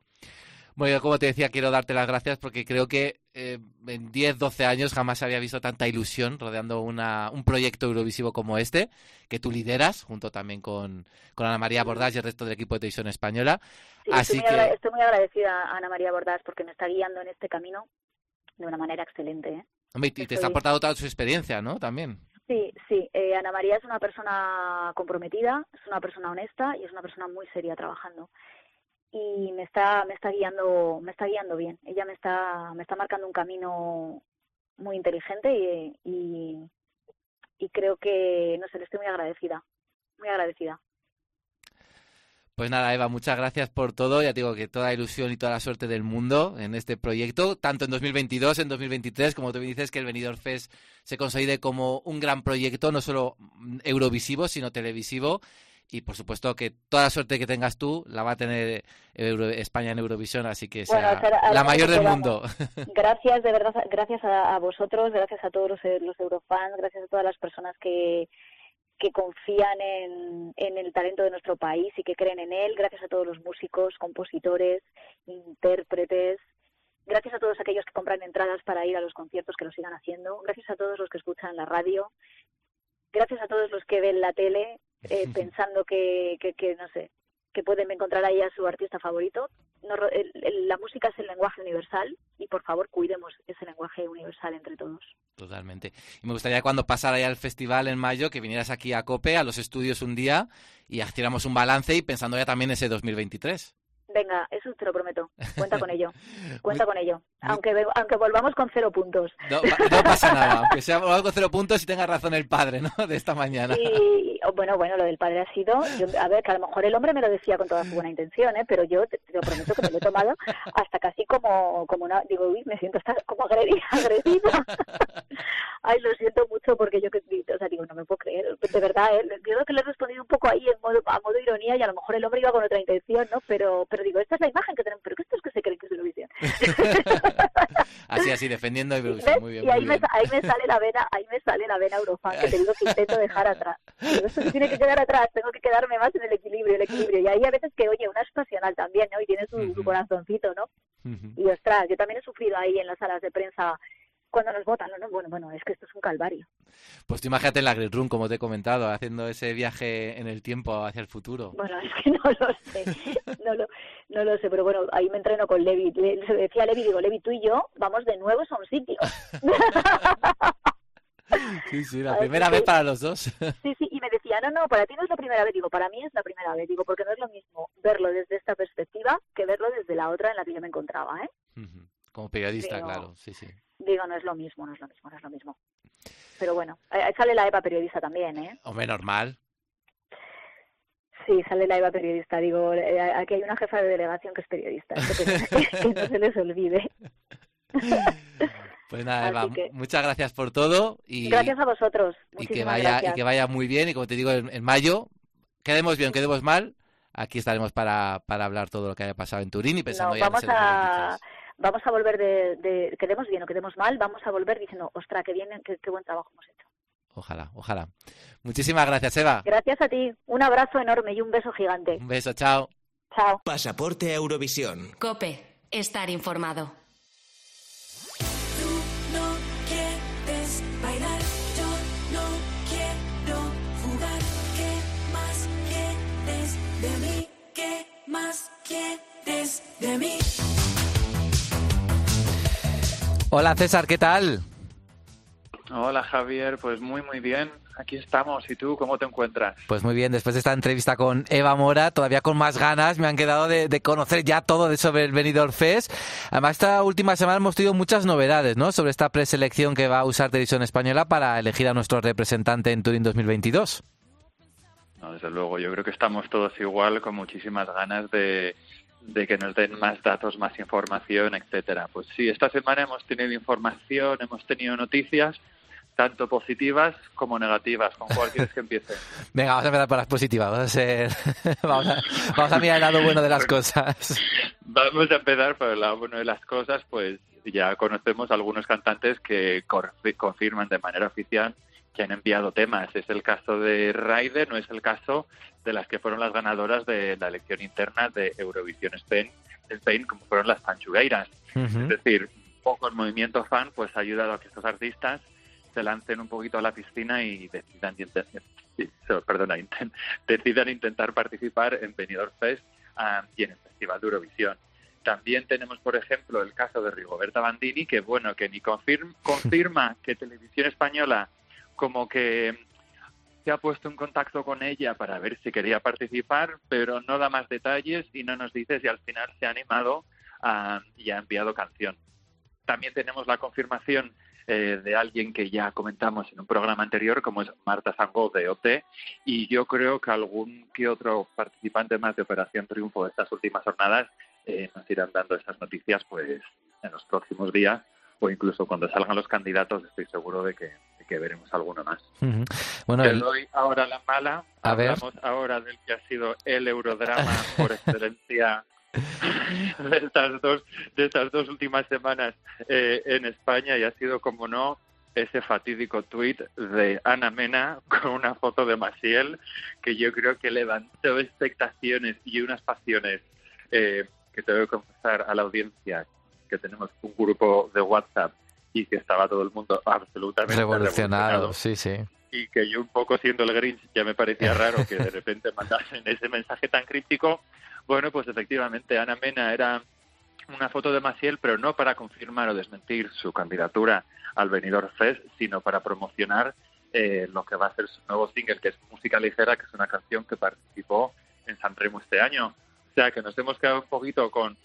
Bueno, yo como te decía, quiero darte las gracias porque creo que eh, en 10, 12 años jamás había visto tanta ilusión rodeando una, un proyecto eurovisivo como este, que tú lideras, junto también con, con Ana María Bordás y el resto del equipo de televisión española. Sí, Así estoy, muy estoy agradecida a Ana María Bordás porque me está guiando en este camino de una manera excelente. ¿eh? Hombre, y te Estoy- está aportando toda su experiencia, ¿no? También. Sí, sí, eh, Ana María es una persona comprometida, es una persona honesta y es una persona muy seria trabajando. Y me está, me está guiando, me está guiando bien. Ella me está, me está marcando un camino muy inteligente y, y, creo que, no sé, le estoy muy agradecida, muy agradecida. Pues nada, Eva, muchas gracias por todo. Ya digo que toda ilusión y toda la suerte del mundo en este proyecto, tanto en 2022, en 2023, como tú me dices, que el Benidorm Fest se consolide como un gran proyecto, no solo mm, eurovisivo, sino televisivo. Y por supuesto que toda la suerte que tengas tú la va a tener Euro- España en Eurovisión, así que sea la mayor del mundo. Gracias, de verdad, gracias a, a vosotros, gracias a todos los, los Eurofans, gracias a todas las personas que, que confían en, en el talento de nuestro país y que creen en él, gracias a todos los músicos, compositores, intérpretes, gracias a todos aquellos que compran entradas para ir a los conciertos que lo sigan haciendo, gracias a todos los que escuchan la radio, gracias a todos los que ven la tele eh, pensando que, que, que, no sé, que pueden encontrar ahí a su artista favorito. No el- el- la música es el lenguaje universal y por favor cuidemos ese lenguaje universal entre todos. Totalmente. Y me gustaría cuando pasara ya el festival en mayo que vinieras aquí a COPE, a los estudios un día, y hiciéramos un balance y pensando ya también ese 2023. Venga, eso te lo prometo. Cuenta con ello. Cuenta Muy- con ello. Aunque, aunque volvamos con cero puntos. No, pa- no pasa nada, aunque sea algo cero puntos y tenga razón el padre, ¿no? De esta mañana. Y bueno, bueno, lo del padre ha sido, yo, a ver, que a lo mejor el hombre me lo decía con toda su buena intención, ¿eh? pero yo te, te lo prometo que me lo he tomado hasta casi como, como una, digo, uy, me siento hasta como agredida, agresiva. Ay, lo siento mucho porque yo que, o sea, digo, no me puedo creer, de verdad, ¿eh? yo creo que le he respondido un poco ahí en modo, a modo ironía y a lo mejor el hombre iba con otra intención, ¿no? Pero, pero digo, esta es la imagen que tenemos, pero que esto es que se creen que es Eurovisión. Así, así, defendiendo Eurovisión. ¿Ves? Muy bien, y ahí muy me, ahí me sale la vena, ahí me sale la vena Eurofan, que te digo que intento dejar atrás. Digo, esto se tiene que quedar atrás, tengo que quedarme más en el equilibrio, el equilibrio. Y ahí a veces que, oye, una es pasional también, ¿no? Y tiene su, su Ujú. corazoncito, ¿no? Y ostras, yo también he sufrido ahí en las salas de prensa cuando nos votan, ¿no? no bueno, bueno, es que esto es un calvario. Pues tú imagínate en la Green Room, como te he comentado, haciendo ese viaje en el tiempo hacia el futuro. Bueno, es que no lo sé, no lo, no lo sé, pero bueno, ahí me entreno con Levi. Le, le decía a Levi, digo, Levi, tú y yo vamos de nuevo a un sitio. Sí, sí, la Ay, primera vez para los dos. Sí, sí, y me decía, no, no, para ti no es la primera vez. Digo, para mí es la primera vez. Digo, porque no es lo mismo verlo desde esta perspectiva que verlo desde la otra en la que yo me encontraba, ¿eh? Como periodista, claro, sí, sí. Digo, no es lo mismo, no es lo mismo, no es lo mismo. Pero bueno, eh, sale la Eva periodista también, ¿eh? Hombre, normal. Sí, sale la Eva periodista. Digo, eh, aquí hay una jefa de delegación que es periodista. que, que no se les olvide. Pues nada, Eva, que- muchas gracias por todo y, Gracias a vosotros. y que vaya gracias. y que vaya muy bien y como te digo en, en mayo, quedemos bien, quedemos mal, aquí estaremos para, para hablar todo lo que haya pasado en Turín y pensando No, ya en vamos 2023. a vamos a volver de, de quedemos bien o quedemos mal, vamos a volver diciendo, ostra, qué bien, qué, qué buen trabajo hemos hecho. Ojalá, ojalá. Muchísimas gracias, Eva. Gracias a ti, un abrazo enorme y un beso gigante. Un beso, chao. Chao. Pasaporte a Eurovisión. Cope, estar informado. Más quieres de mí? Hola César, ¿qué tal? Hola Javier, pues muy muy bien. Aquí estamos. ¿Y tú cómo te encuentras? Pues muy bien, después de esta entrevista con Eva Mora, todavía con más ganas me han quedado de, de conocer ya todo de sobre el Benidorm Fest. Además, esta última semana hemos tenido muchas novedades, ¿no? Sobre esta preselección que va a usar Televisión Española para elegir a nuestro representante en Turín 2022. No, desde luego, yo creo que estamos todos igual, con muchísimas ganas de, de que nos den más datos, más información, etcétera. Pues sí, esta semana hemos tenido información, hemos tenido noticias, tanto positivas como negativas. ¿Con cuál quieres que empiece? Venga, vamos a empezar por las positivas. Vamos a, ser... vamos a, vamos a mirar el lado bueno de las cosas. Vamos a empezar por el lado bueno de las cosas, pues ya conocemos algunos cantantes que confirman de manera oficial que han enviado temas. Es el caso de Raide, no es el caso de las que fueron las ganadoras de la elección interna de Eurovisión Spain, Spain como fueron las Panchugueiras. Es decir, un poco el movimiento fan pues ha ayudado a que estos artistas se lancen un poquito a la piscina y decidan, perdona, decidan intentar participar en Benidorm Fest ah, y en el Festival de Eurovisión. También tenemos, por ejemplo, el caso de Rigoberta Bandini, que bueno, que ni confirm- confirma que Televisión Española como que se ha puesto en contacto con ella para ver si quería participar, pero no da más detalles y no nos dice si al final se ha animado ah, y ha enviado canción. También tenemos la confirmación eh, de alguien que ya comentamos en un programa anterior, como es Marta Sangó de OT, y yo creo que algún que otro participante más de Operación Triunfo de estas últimas jornadas eh, nos irán dando esas noticias pues en los próximos días o incluso cuando salgan los candidatos estoy seguro de que, que veremos alguno más. Bueno, Te el- doy ahora la mala. A ver. Hablamos ahora del que ha sido el eurodrama por excelencia de estas dos, de estas dos últimas semanas eh, en España y ha sido, como no, ese fatídico tuit de Ana Mena con una foto de Maciel que yo creo que levantó expectaciones y unas pasiones eh, que tengo que confesar a la audiencia que tenemos un grupo de WhatsApp y que estaba todo el mundo absolutamente revolucionado, revolucionado sí, sí. y que yo un poco siendo el Grinch ya me parecía raro que de repente mandasen ese mensaje tan críptico. Bueno, pues efectivamente Ana Mena era una foto de Maciel, pero no para confirmar o desmentir su candidatura al Benidorm Fest, sino para promocionar eh, lo que va a ser su nuevo single, que es Música Ligera, que es una canción que participó en San Remo este año. O sea, que nos hemos quedado un poquito con,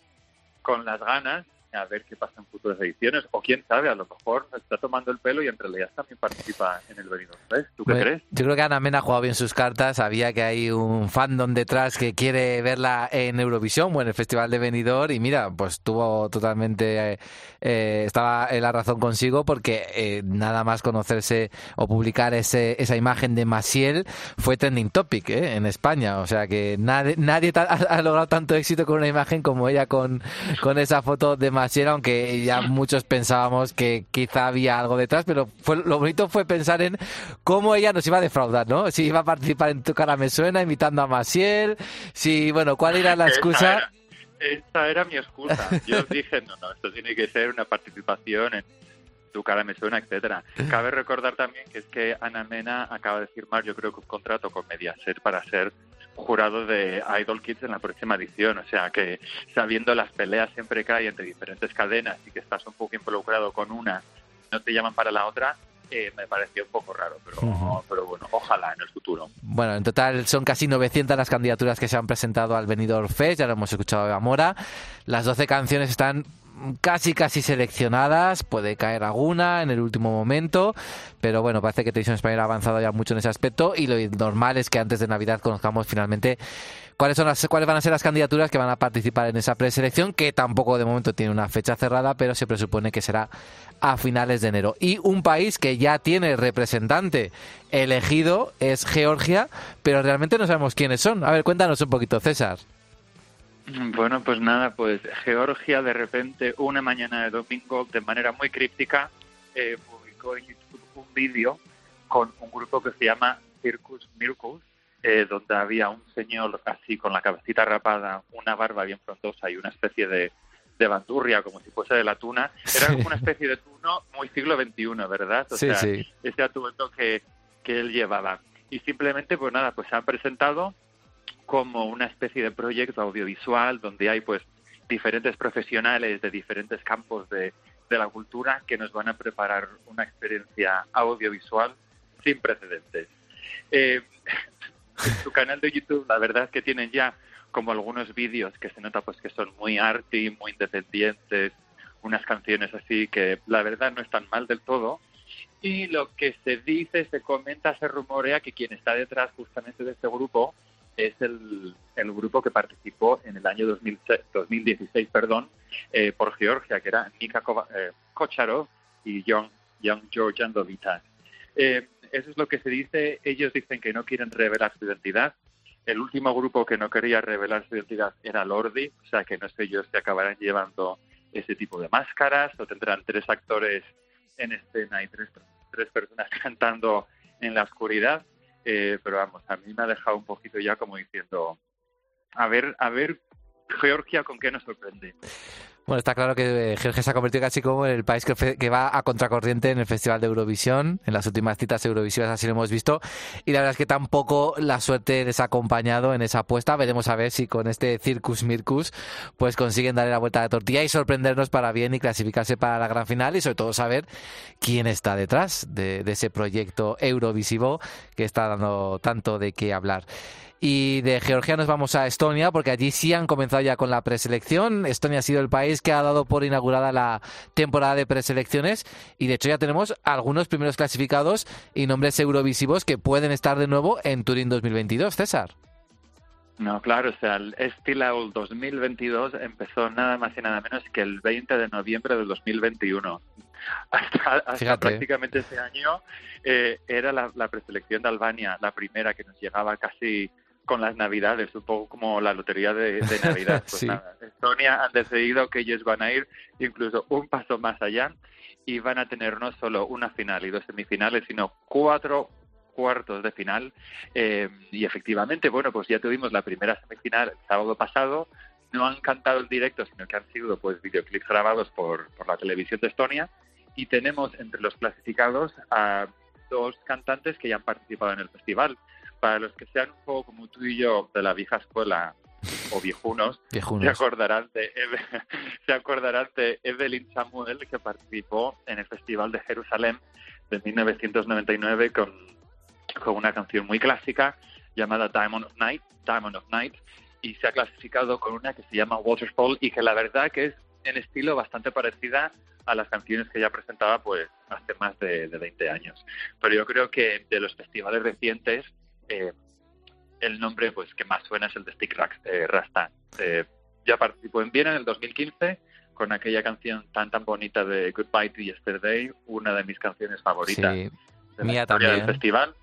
con las ganas a ver qué pasa en futuras ediciones, o quién sabe, a lo mejor nos está tomando el pelo y en realidad también participa en el Benidorm Fest. ¿Tú qué Bueno, crees? Yo creo que Ana Mena ha jugado bien sus cartas, sabía que hay un fandom detrás que quiere verla en Eurovisión o en el Festival de Benidorm y mira, pues tuvo totalmente, eh, eh, estaba en la razón consigo porque eh, nada más conocerse o publicar ese, esa imagen de Maciel fue trending topic en España, o sea que nadie, nadie ha logrado tanto éxito con una imagen como ella con, con esa foto de Maciel, aunque ya muchos pensábamos que quizá había algo detrás, pero fue, lo bonito fue pensar en cómo ella nos iba a defraudar, ¿no? Si iba a participar en Tu cara me suena, imitando a Maciel, si, bueno, cuál era la excusa. era- Esta era mi excusa. Yo dije, no, no, esto tiene que ser una participación en tu cara me suena, etcétera. Cabe recordar también que es que Ana Mena acaba de firmar, yo creo que un contrato con Mediaset para ser jurado de Idol Kids en la próxima edición. O sea que sabiendo las peleas siempre que hay entre diferentes cadenas y que estás un poco involucrado con una, no te llaman para la otra, eh, me pareció un poco raro. Pero, pero bueno, ojalá en el futuro. Bueno, en total son casi 900 las candidaturas que se han presentado al Benidorm Fest, ya lo hemos escuchado de Amora. Las 12 canciones están casi casi seleccionadas, puede caer alguna en el último momento, pero bueno, parece que Televisión Española ha avanzado ya mucho en ese aspecto y lo normal es que antes de Navidad conozcamos finalmente cuáles son las, cuáles van a ser las candidaturas que van a participar en esa preselección, que tampoco de momento tiene una fecha cerrada, pero se presupone que será a finales de enero. Y un país que ya tiene representante elegido es Georgia, pero realmente no sabemos quiénes son. A ver, cuéntanos un poquito, César. Bueno, pues nada, pues Georgia de repente una mañana de domingo de manera muy críptica eh, publicó en YouTube un vídeo con un grupo que se llama Circus Miracles, eh, donde había un señor así con la cabecita rapada, una barba bien frondosa y una especie de, de bandurria como si fuese de la tuna. Era como una especie de tuno muy siglo XXI, ¿verdad? O Sí, sea, sí. ese atuendo que, que él llevaba. Y simplemente, pues nada, pues se han presentado como una especie de proyecto audiovisual donde hay pues diferentes profesionales de diferentes campos de, de la cultura que nos van a preparar una experiencia audiovisual sin precedentes. Eh, en su canal de YouTube, la verdad es que tienen ya como algunos vídeos que se nota pues que son muy arty, muy independientes, unas canciones así que la verdad no están mal del todo. Y lo que se dice, se comenta, se rumorea que quien está detrás justamente de este grupo es el, el grupo que participó en el año 2006 2016 perdón, eh, por Georgia, que era Nika eh, Kocharov y Young, Young George Andovitas. Eh, eso es lo que se dice. Ellos dicen que no quieren revelar su identidad. El último grupo que no quería revelar su identidad era Lordi, o sea que no sé yo si acabarán llevando ese tipo de máscaras o tendrán tres actores en escena y tres, tres personas cantando en la oscuridad. Eh, pero vamos, a mí me ha dejado un poquito ya como diciendo, a ver, a ver Georgia con qué nos sorprende. Bueno, está claro que eh, Georgia se ha convertido casi como en el país que, va a contracorriente en el Festival de Eurovisión. En las últimas citas eurovisivas así lo hemos visto. Y la verdad es que tampoco la suerte les ha acompañado en esa apuesta. Veremos a ver si con este Circus Mircus pues consiguen darle la vuelta de tortilla y sorprendernos para bien y clasificarse para la gran final y sobre todo saber quién está detrás de, de ese proyecto eurovisivo que está dando tanto de qué hablar. Y de Georgia nos vamos a Estonia, porque allí sí han comenzado ya con la preselección. Estonia ha sido el país que ha dado por inaugurada la temporada de preselecciones y de hecho ya tenemos algunos primeros clasificados y nombres eurovisivos que pueden estar de nuevo en Turín 2022. César. No, claro, o sea, el Estilaul 2022 empezó nada más y nada menos que el 20 de noviembre del 2021. Hasta, hasta prácticamente ese año eh, era la, la preselección de Albania, la primera que nos llegaba casi con las Navidades, un poco como la lotería de, de Navidad. Pues Sí. nada, Estonia han decidido que ellos van a ir incluso un paso más allá y van a tener no solo una final y dos semifinales, sino cuatro cuartos de final. Eh, y efectivamente, bueno, pues ya tuvimos la primera semifinal el sábado pasado. No han cantado en directo, sino que han sido pues videoclips grabados por, por la televisión de Estonia. Y tenemos entre los clasificados a dos cantantes que ya han participado en el festival. Para los que sean un poco como tú y yo de la vieja escuela o viejunos, se acordarán de Eve- se acordarán de Evelyn Samuel que participó en el Festival de Jerusalén de 1999 con, con una canción muy clásica llamada Diamond of Night, Diamond of Night, y se ha clasificado con una que se llama Waterfall y que la verdad que es en estilo bastante parecida a las canciones que ya presentaba pues hace más de, de 20 años. Pero yo creo que de los festivales recientes eh, el nombre pues que más suena es el de Stick eh, Rasta. Eh, ya participó en Viena en el 2015 con aquella canción tan tan bonita de Goodbye to Yesterday, una de mis canciones favoritas Sí. de la mía historia también. del festival.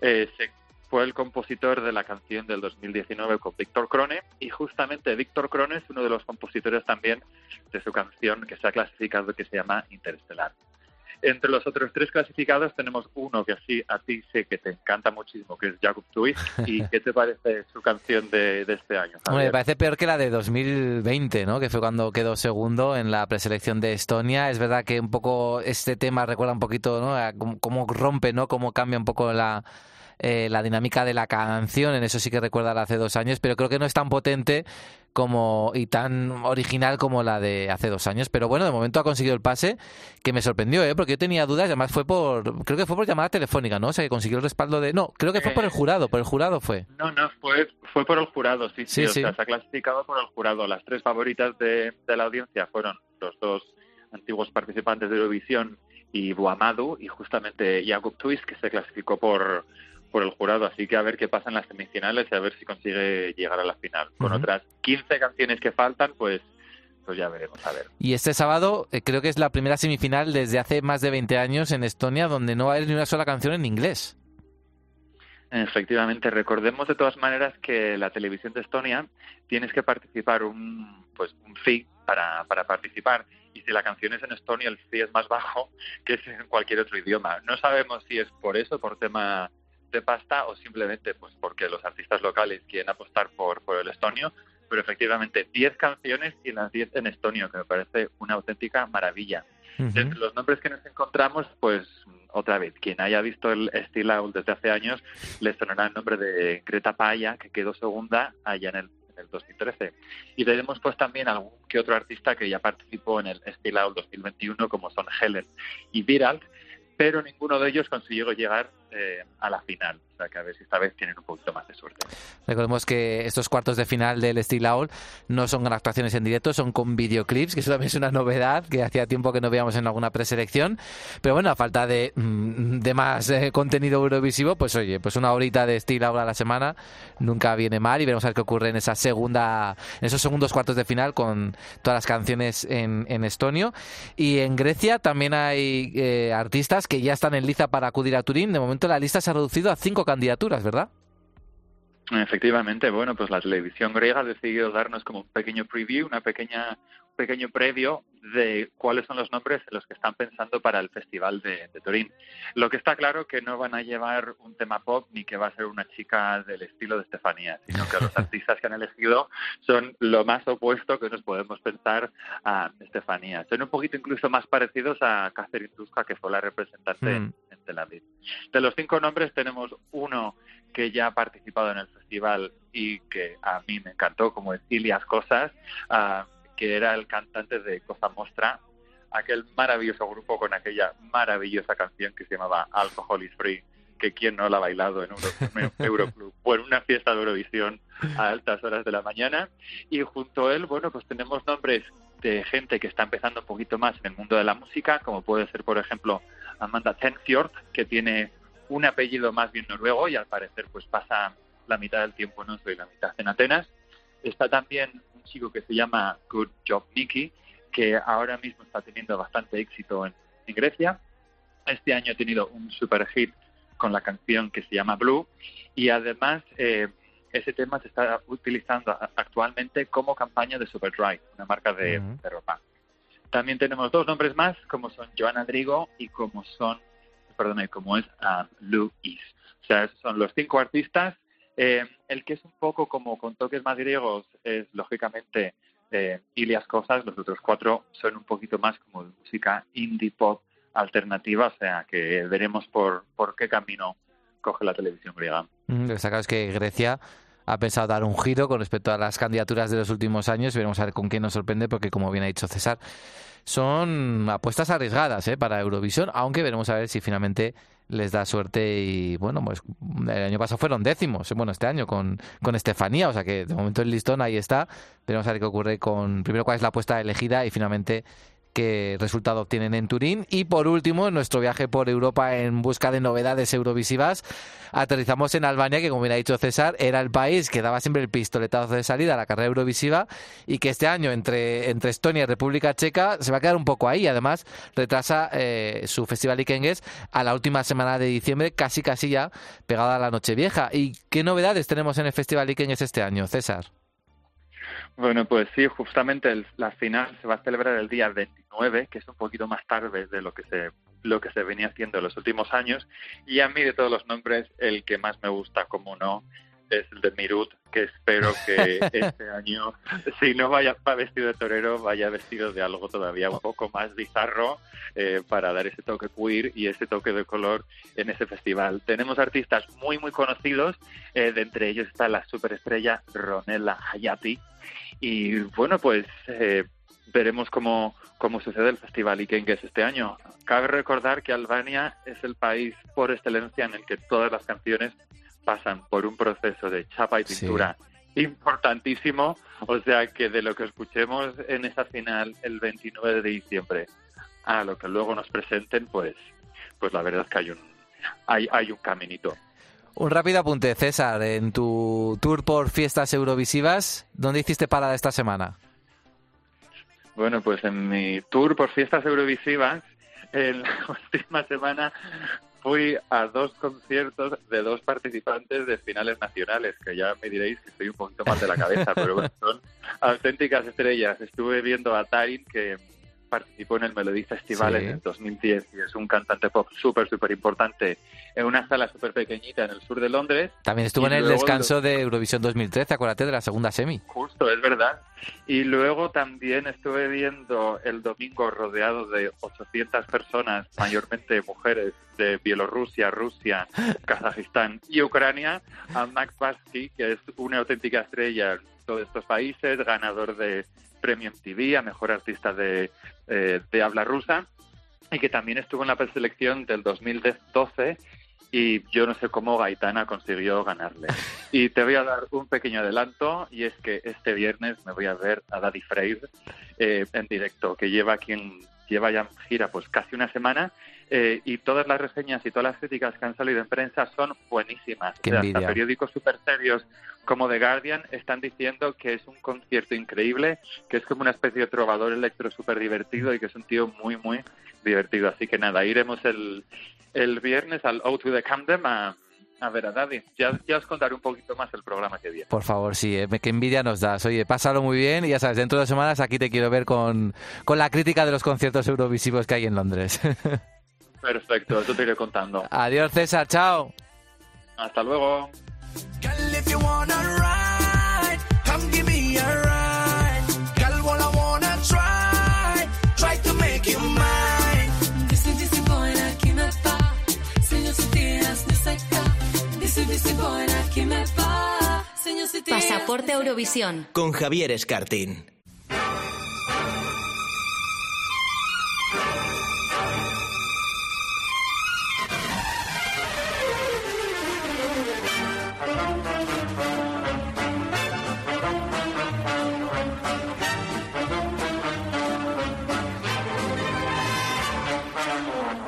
Eh, se- fue el compositor de la canción del 2019 con Víctor Krone y justamente Víctor Krone es uno de los compositores también de su canción que se ha clasificado que se llama Interestelar. Entre los otros tres clasificados tenemos uno que así a ti sé que te encanta muchísimo, que es Jacob Twist. ¿Y qué te parece su canción de, de este año? Me parece peor que la de 2020, ¿no? Que fue cuando quedó segundo en la preselección de Estonia. Es verdad que un poco este tema recuerda un poquito, ¿no? A cómo, cómo rompe, ¿no? Cómo cambia un poco la, eh, la dinámica de la canción. En eso sí que recuerda la hace dos años, pero creo que no es tan potente como y tan original como la de hace dos años. Pero bueno, de momento ha conseguido el pase, que me sorprendió, ¿eh? Porque yo tenía dudas. Además fue por, creo que fue por llamada telefónica, ¿no? O sea, que consiguió el respaldo de, no, creo que fue por el jurado, por el jurado fue. No, no, fue, fue por el jurado, sí, Sí, sí, o sí. sea, se ha clasificado por el jurado. Las tres favoritas de, de la audiencia fueron los dos antiguos participantes de Eurovisión y Buamadu, y justamente Jacob Twist, que se clasificó por, por el jurado. Así que a ver qué pasa en las semifinales y a ver si consigue llegar a la final. Con otras 15 canciones que faltan, pues, pues ya veremos, a ver. Y este sábado eh, creo que es la primera semifinal desde hace más de 20 años en Estonia donde no va a haber ni una sola canción en inglés. Efectivamente, recordemos de todas maneras que la televisión de Estonia tienes que participar un pues un fee para, para participar y si la canción es en estonio el fee es más bajo que es en cualquier otro idioma. No sabemos si es por eso, por tema de pasta o simplemente pues porque los artistas locales quieren apostar por, por el estonio, pero efectivamente 10 canciones y las 10 en estonio, que me parece una auténtica maravilla. Ujú. Entre los nombres que nos encontramos, pues otra vez, quien haya visto el Steel Owl desde hace años, le sonará el nombre de Greta Paya, que quedó segunda allá en el, en el 2013. Y tenemos pues también algún que otro artista que ya participó en el Steel Owl 2021, como son Helen y Viral, pero ninguno de ellos consiguió llegar eh, a la final. O sea que a ver si esta vez tienen un poquito más de suerte. Recordemos que estos cuartos de final del Steel Owl no son actuaciones en directo, son con videoclips, que eso también es una novedad que hacía tiempo que no veíamos en alguna preselección. Pero bueno, a falta de, mm, de más eh, contenido eurovisivo, pues oye, pues una horita de Steel Owl a la semana nunca viene mal y veremos a ver qué ocurre en esa segunda, en esos segundos cuartos de final con todas las canciones en, en estonio. Y en Grecia también hay eh, artistas que ya están en liza para acudir a Turín. De momento la lista se ha reducido a cinco candidaturas, ¿verdad? Efectivamente, bueno, pues la televisión griega ha decidido darnos como un pequeño preview, una pequeña, un pequeño previo de cuáles son los nombres en los que están pensando para el Festival de, de Turín. Lo que está claro que no van a llevar un tema pop ni que va a ser una chica del estilo de Estefanía, sino que los artistas que han elegido son lo más opuesto que nos podemos pensar a Estefanía. Son un poquito incluso más parecidos a Catherine Tuska, que fue la representante Mm. en Tel Aviv. De los cinco nombres tenemos uno que ya ha participado en el festival y que a mí me encantó, como es Ilias Cosas, ah, que era el cantante de Cosa Mostra, aquel maravilloso grupo con aquella maravillosa canción que se llamaba Alcohol is Free, que quien no la ha bailado en Euro- en Euroclub o en una fiesta de Eurovisión a altas horas de la mañana. Y junto a él, bueno, pues tenemos nombres de gente que está empezando un poquito más en el mundo de la música, como puede ser, por ejemplo, Amanda Tenfjord, que tiene un apellido más bien noruego y al parecer pues pasa la mitad del tiempo en Oslo y la mitad en Atenas. Está también chico que se llama Good Job Nicky, que ahora mismo está teniendo bastante éxito en, en Grecia. Este año ha tenido un super hit con la canción que se llama Blue y además eh, ese tema se está utilizando actualmente como campaña de Superdry, una marca de, Ujú. de ropa. También tenemos dos nombres más, como son Joana Drigo y como son, perdón, como es ah, Lou Is. O sea, esos son los cinco artistas. Eh, el que es un poco como con toques más griegos es, lógicamente, eh, Ilias Cosas. Los otros cuatro son un poquito más como de música indie pop alternativa. O sea, que veremos por, por qué camino coge la televisión griega. Mm, claro es que Grecia ha pensado dar un giro con respecto a las candidaturas de los últimos años veremos a ver con qué nos sorprende porque como bien ha dicho César son apuestas arriesgadas ¿eh? para Eurovisión aunque veremos a ver si finalmente les da suerte y bueno pues el año pasado fueron décimos bueno este año con, con Estefanía o sea que de momento el listón ahí está veremos a ver qué ocurre con primero cuál es la apuesta elegida y finalmente qué resultado obtienen en Turín. Y por último, en nuestro viaje por Europa en busca de novedades eurovisivas, aterrizamos en Albania, que como bien ha dicho César, era el país que daba siempre el pistoletazo de salida a la carrera eurovisiva y que este año entre, entre Estonia y República Checa se va a quedar un poco ahí. Además, retrasa eh, su festival Ikengues a la última semana de diciembre, casi casi ya pegada a la Nochevieja. ¿Y qué novedades tenemos en el festival Ikengues este año, César? Bueno, pues sí, justamente el- la final se va a celebrar el día 29, que es un poquito más tarde de lo que se lo que se venía haciendo en los últimos años. Y a mí de todos los nombres, el que más me gusta, como no, es el de Mirut, que espero que este año, si no vaya va vestido de torero, vaya vestido de algo todavía un poco más bizarro eh, para dar ese toque queer y ese toque de color en ese festival. Tenemos artistas muy, muy conocidos, eh, de entre ellos está la superestrella Ronella Hayati, y bueno, pues eh, veremos cómo, cómo sucede el Festival Ikengues este año. Cabe recordar que Albania es el país por excelencia en el que todas las canciones pasan por un proceso de chapa y Sí. pintura importantísimo. O sea que de lo que escuchemos en esa final el 29 de diciembre a lo que luego nos presenten, pues, pues la verdad es que hay un, hay, hay un caminito. Un rápido apunte, César, en tu tour por fiestas eurovisivas, ¿dónde hiciste parada esta semana? Bueno, pues en mi tour por fiestas eurovisivas, en la última semana fui a dos conciertos de dos participantes de finales nacionales, que ya me diréis que estoy un poquito mal de la cabeza, pero bueno, son auténticas estrellas. Estuve viendo a Tarin, que participó en el Melody Festival Sí. en el 2010 y es un cantante pop súper, súper importante en una sala súper pequeñita en el sur de Londres. También estuvo en el descanso de Eurovisión 2013, acuérdate de la segunda semi. Justo, es verdad. Y luego también estuve viendo el domingo rodeado de 800 personas, mayormente mujeres de Bielorrusia, Rusia, Kazajistán y Ucrania, a Max Barsky, que es una auténtica estrella todos estos países, ganador de Premio MTV a Mejor Artista de, eh, de Habla Rusa, y que también estuvo en la preselección del 2012 y yo no sé cómo Gaitana consiguió ganarle. Y te voy a dar un pequeño adelanto y es que este viernes me voy a ver a Daddy Freyr eh, en directo, que lleva aquí en, lleva ya gira pues casi una semana eh, y todas las reseñas y todas las críticas que han salido en prensa son buenísimas. O sea, hasta periódicos súper serios como The Guardian están diciendo que es un concierto increíble, que es como una especie de trovador electro súper divertido y que es un tío muy, muy divertido. Así que nada, iremos el, el viernes al O to the Camden a, a ver a Daddy. Ya, ya os contaré un poquito más el programa que viene. Por favor, sí, eh, qué envidia nos das. Oye, pásalo muy bien y ya sabes, dentro de dos semanas aquí te quiero ver con, con la crítica de los conciertos eurovisivos que hay en Londres. Perfecto, eso te iré contando. Adiós, César, chao. Hasta luego. Pasaporte Eurovisión. Con Javier Escartín.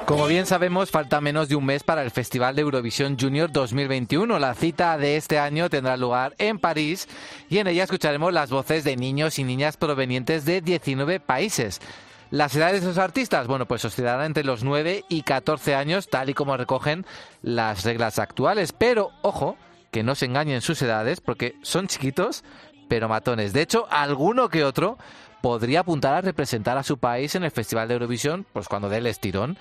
Como bien sabemos, falta menos de un mes para el Festival de Eurovisión Junior 2021. La cita de este año tendrá lugar en París y en ella escucharemos las voces de niños y niñas provenientes de 19 países. Las edades de esos artistas, bueno, pues oscilarán entre los 9 y 14 años, tal y como recogen las reglas actuales. Pero, ojo, que no se engañen sus edades, porque son chiquitos, pero matones. De hecho, alguno que otro podría apuntar a representar a su país en el Festival de Eurovisión, pues cuando dé el estirón.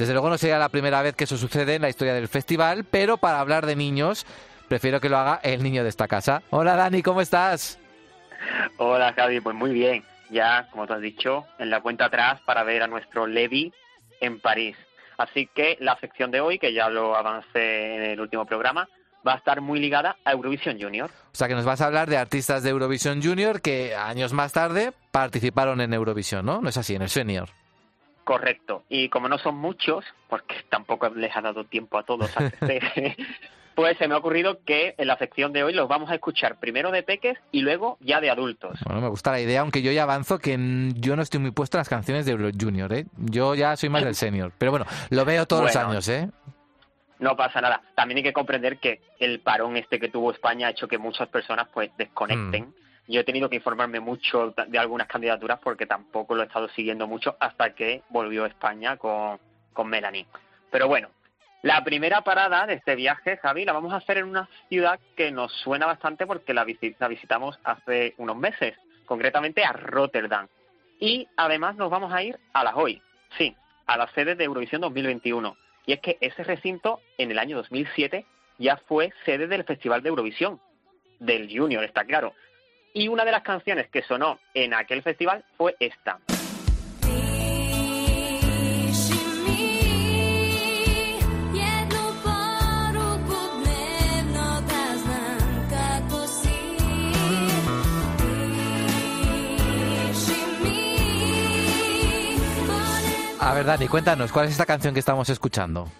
Desde luego no sería la primera vez que eso sucede en la historia del festival, pero para hablar de niños, prefiero que lo haga el niño de esta casa. Hola Dani, ¿cómo estás? Hola Javi, pues muy bien. Ya, como tú has dicho, en la cuenta atrás para ver a nuestro Levi en París. Así que la sección de hoy, que ya lo avancé en el último programa, va a estar muy ligada a Eurovisión Junior. O sea que nos vas a hablar de artistas de Eurovisión Junior que años más tarde participaron en Eurovisión, ¿no? No es así, en el Senior. Correcto. Y como no son muchos, porque tampoco les ha dado tiempo a todos a pues se me ha ocurrido que en la sección de hoy los vamos a escuchar primero de peques y luego ya de adultos. Bueno, me gusta la idea, aunque yo ya avanzo que mm, yo no estoy muy puesto en las canciones de Euro Junior, ¿eh? Yo ya soy más del Senior. Pero bueno, lo veo todos los años, ¿eh? No pasa nada. También hay que comprender que el parón este que tuvo España ha hecho que muchas personas pues desconecten. Yo he tenido que informarme mucho de algunas candidaturas porque tampoco lo he estado siguiendo mucho hasta que volvió España con, con Melanie. Pero bueno, la primera parada de este viaje, Javi, la vamos a hacer en una ciudad que nos suena bastante porque la visitamos hace unos meses, concretamente a Rotterdam. Y además nos vamos a ir a La Hoy, sí, a la sede de Eurovisión 2021. Y es que ese recinto en el año 2007 ya fue sede del Festival de Eurovisión, del Junior, está claro. Y una de las canciones que sonó en aquel festival fue esta. A ver, Dani, cuéntanos, ¿cuál es esta canción que estamos escuchando?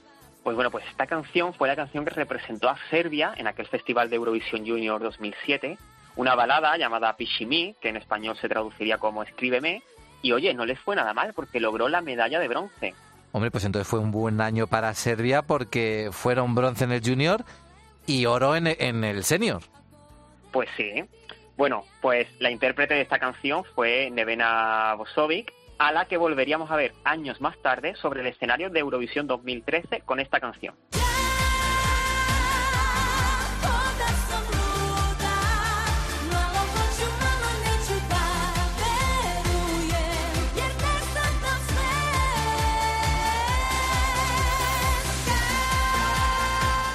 Pues bueno, pues esta canción fue la canción que representó a Serbia en aquel Festival de Eurovisión Junior 2007, una balada llamada Pishimi, que en español se traduciría como Escríbeme, y oye, no les fue nada mal porque logró la medalla de bronce. Hombre, pues entonces fue un buen año para Serbia porque fueron bronce en el Junior y oro en, en el senior. Pues sí. Bueno, pues la intérprete de esta canción fue Nevena Bosovic, a la que volveríamos a ver años más tarde sobre el escenario de Eurovisión 2013 con esta canción.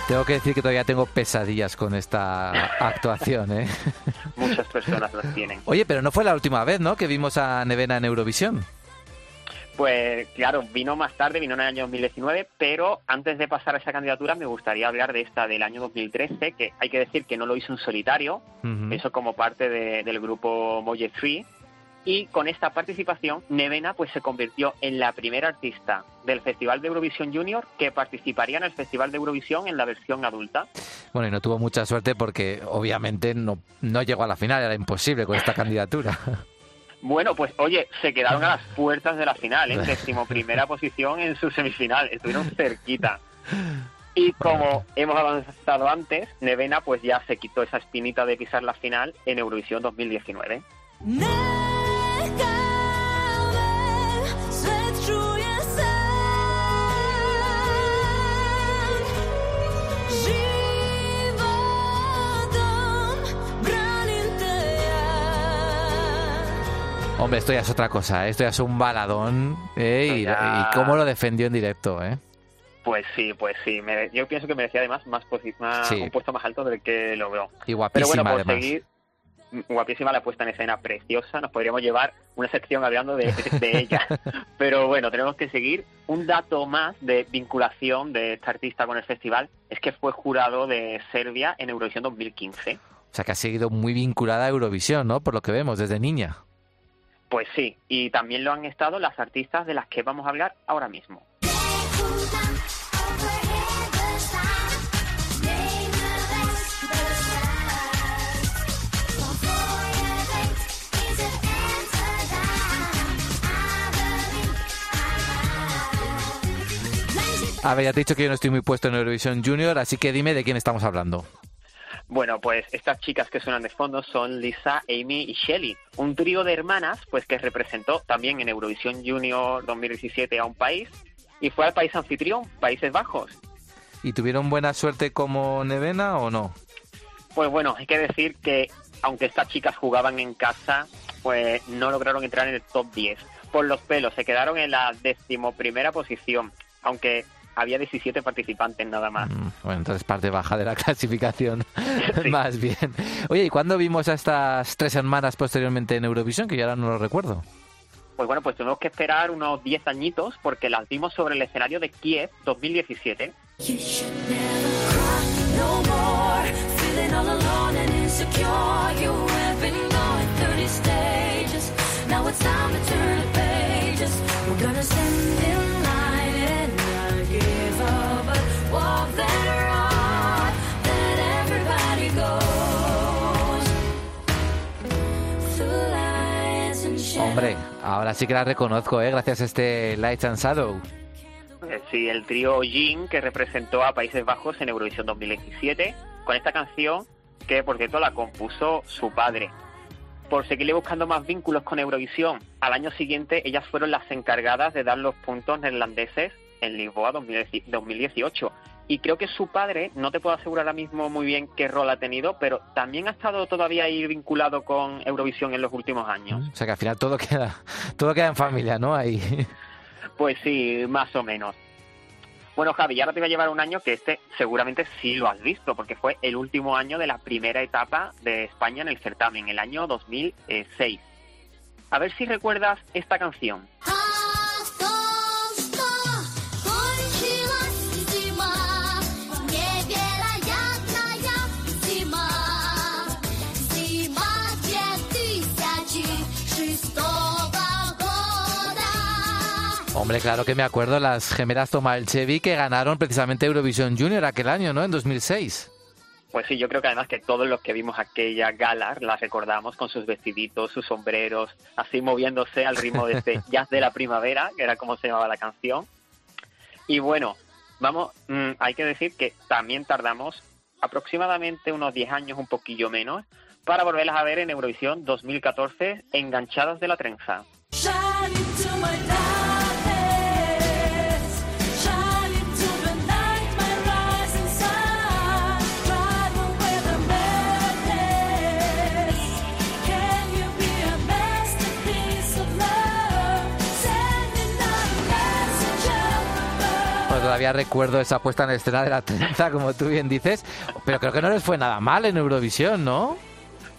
Tengo que decir que todavía tengo pesadillas con esta actuación, ¿eh? Muchas personas las tienen. Oye, pero no fue la última vez, ¿no? Que vimos a Nevena en Eurovisión. Pues claro, vino más tarde, vino en el año 2019, pero antes de pasar a esa candidatura me gustaría hablar de esta del año 2013, que hay que decir que no lo hizo en solitario, Ujú. eso como parte de- del grupo Moje Tree, y con esta participación Nevena pues se convirtió en la primera artista del Festival de Eurovisión Junior que participaría en el Festival de Eurovisión en la versión adulta. Bueno, y no tuvo mucha suerte porque obviamente no, no llegó a la final, era imposible con esta candidatura. Bueno, pues oye, se quedaron a las puertas de la final, en decimoprimera posición en su semifinal, estuvieron cerquita. Y como hemos avanzado antes, Nevena pues ya se quitó esa espinita de pisar la final en Eurovisión 2019. Hombre, esto ya es otra cosa, ¿eh? esto ya es un baladón, ¿eh? y, ya- y cómo lo defendió en directo, ¿eh? Pues sí, pues sí, yo pienso que merecía además más, más Sí. un puesto más alto del que logró. Y Pero guapísima bueno, por además. seguir, guapísima la puesta en escena, preciosa, nos podríamos llevar una sección hablando de, de ella. Pero bueno, tenemos que seguir. Un dato más de vinculación de esta artista con el festival es que fue jurado de Serbia en Eurovisión 2015. O sea, que ha seguido muy vinculada a Eurovisión, ¿no? Por lo que vemos, desde niña. Pues sí, y también lo han estado las artistas de las que vamos a hablar ahora mismo. A ver, ya te he dicho que yo no estoy muy puesto en Eurovisión Junior, así que dime de quién estamos hablando. Bueno, pues estas chicas que suenan de fondo son Lisa, Amy y Shelly, un trío de hermanas pues que representó también en Eurovisión Junior 2017 a un país y fue al país anfitrión, Países Bajos. ¿Y tuvieron buena suerte como Nevena o no? Pues bueno, hay que decir que aunque estas chicas jugaban en casa, pues no lograron entrar en el top 10. Por los pelos, se quedaron en la decimoprimera posición, aunque había 17 participantes nada más. Mm, Bueno, entonces parte baja de la clasificación, Sí. más bien. Oye, ¿y cuándo vimos a estas tres hermanas posteriormente en Eurovisión? Que yo ahora no lo recuerdo. Pues bueno, pues tuvimos que esperar unos 10 añitos porque las vimos sobre el escenario de Kiev 2017. You should never cry no more. Feeling all alone and insecure. You have been going 30 stages. Now it's time to turn the pages. We're gonna in Hombre, ahora sí que la reconozco, ¿eh? Gracias a este Lights and Shadow. Eh, Sí, el trío Jin que representó a Países Bajos en Eurovisión 2017 con esta canción que por cierto la compuso su padre. Por seguirle buscando más vínculos con Eurovisión, al año siguiente ellas fueron las encargadas de dar los puntos neerlandeses en Lisboa 2018. Y creo que su padre, no te puedo asegurar ahora mismo muy bien qué rol ha tenido, pero también ha estado todavía ahí vinculado con Eurovisión en los últimos años. O sea que al final todo queda, todo queda en familia, ¿no? Ahí. Pues sí, más o menos. Bueno, Javi, ahora te voy a llevar un año que este seguramente sí lo has visto, porque fue el último año de la primera etapa de España en el certamen, el año 2006. A ver si recuerdas esta canción. Hombre, claro que me acuerdo, las gemelas Tomalchevi que ganaron precisamente Eurovisión Junior aquel año, ¿no? En 2006. Pues sí, yo creo que además que todos los que vimos aquella gala las recordamos con sus vestiditos, sus sombreros, así moviéndose al ritmo de este jazz de la primavera, que era como se llamaba la canción. Y bueno, vamos, mm, hay que decir que también tardamos aproximadamente unos 10 años, un poquillo menos, para volverlas a ver en Eurovisión 2014, enganchadas de la trenza. Todavía recuerdo esa puesta en escena de la trenza, como tú bien dices, pero creo que no les fue nada mal en Eurovisión, ¿no?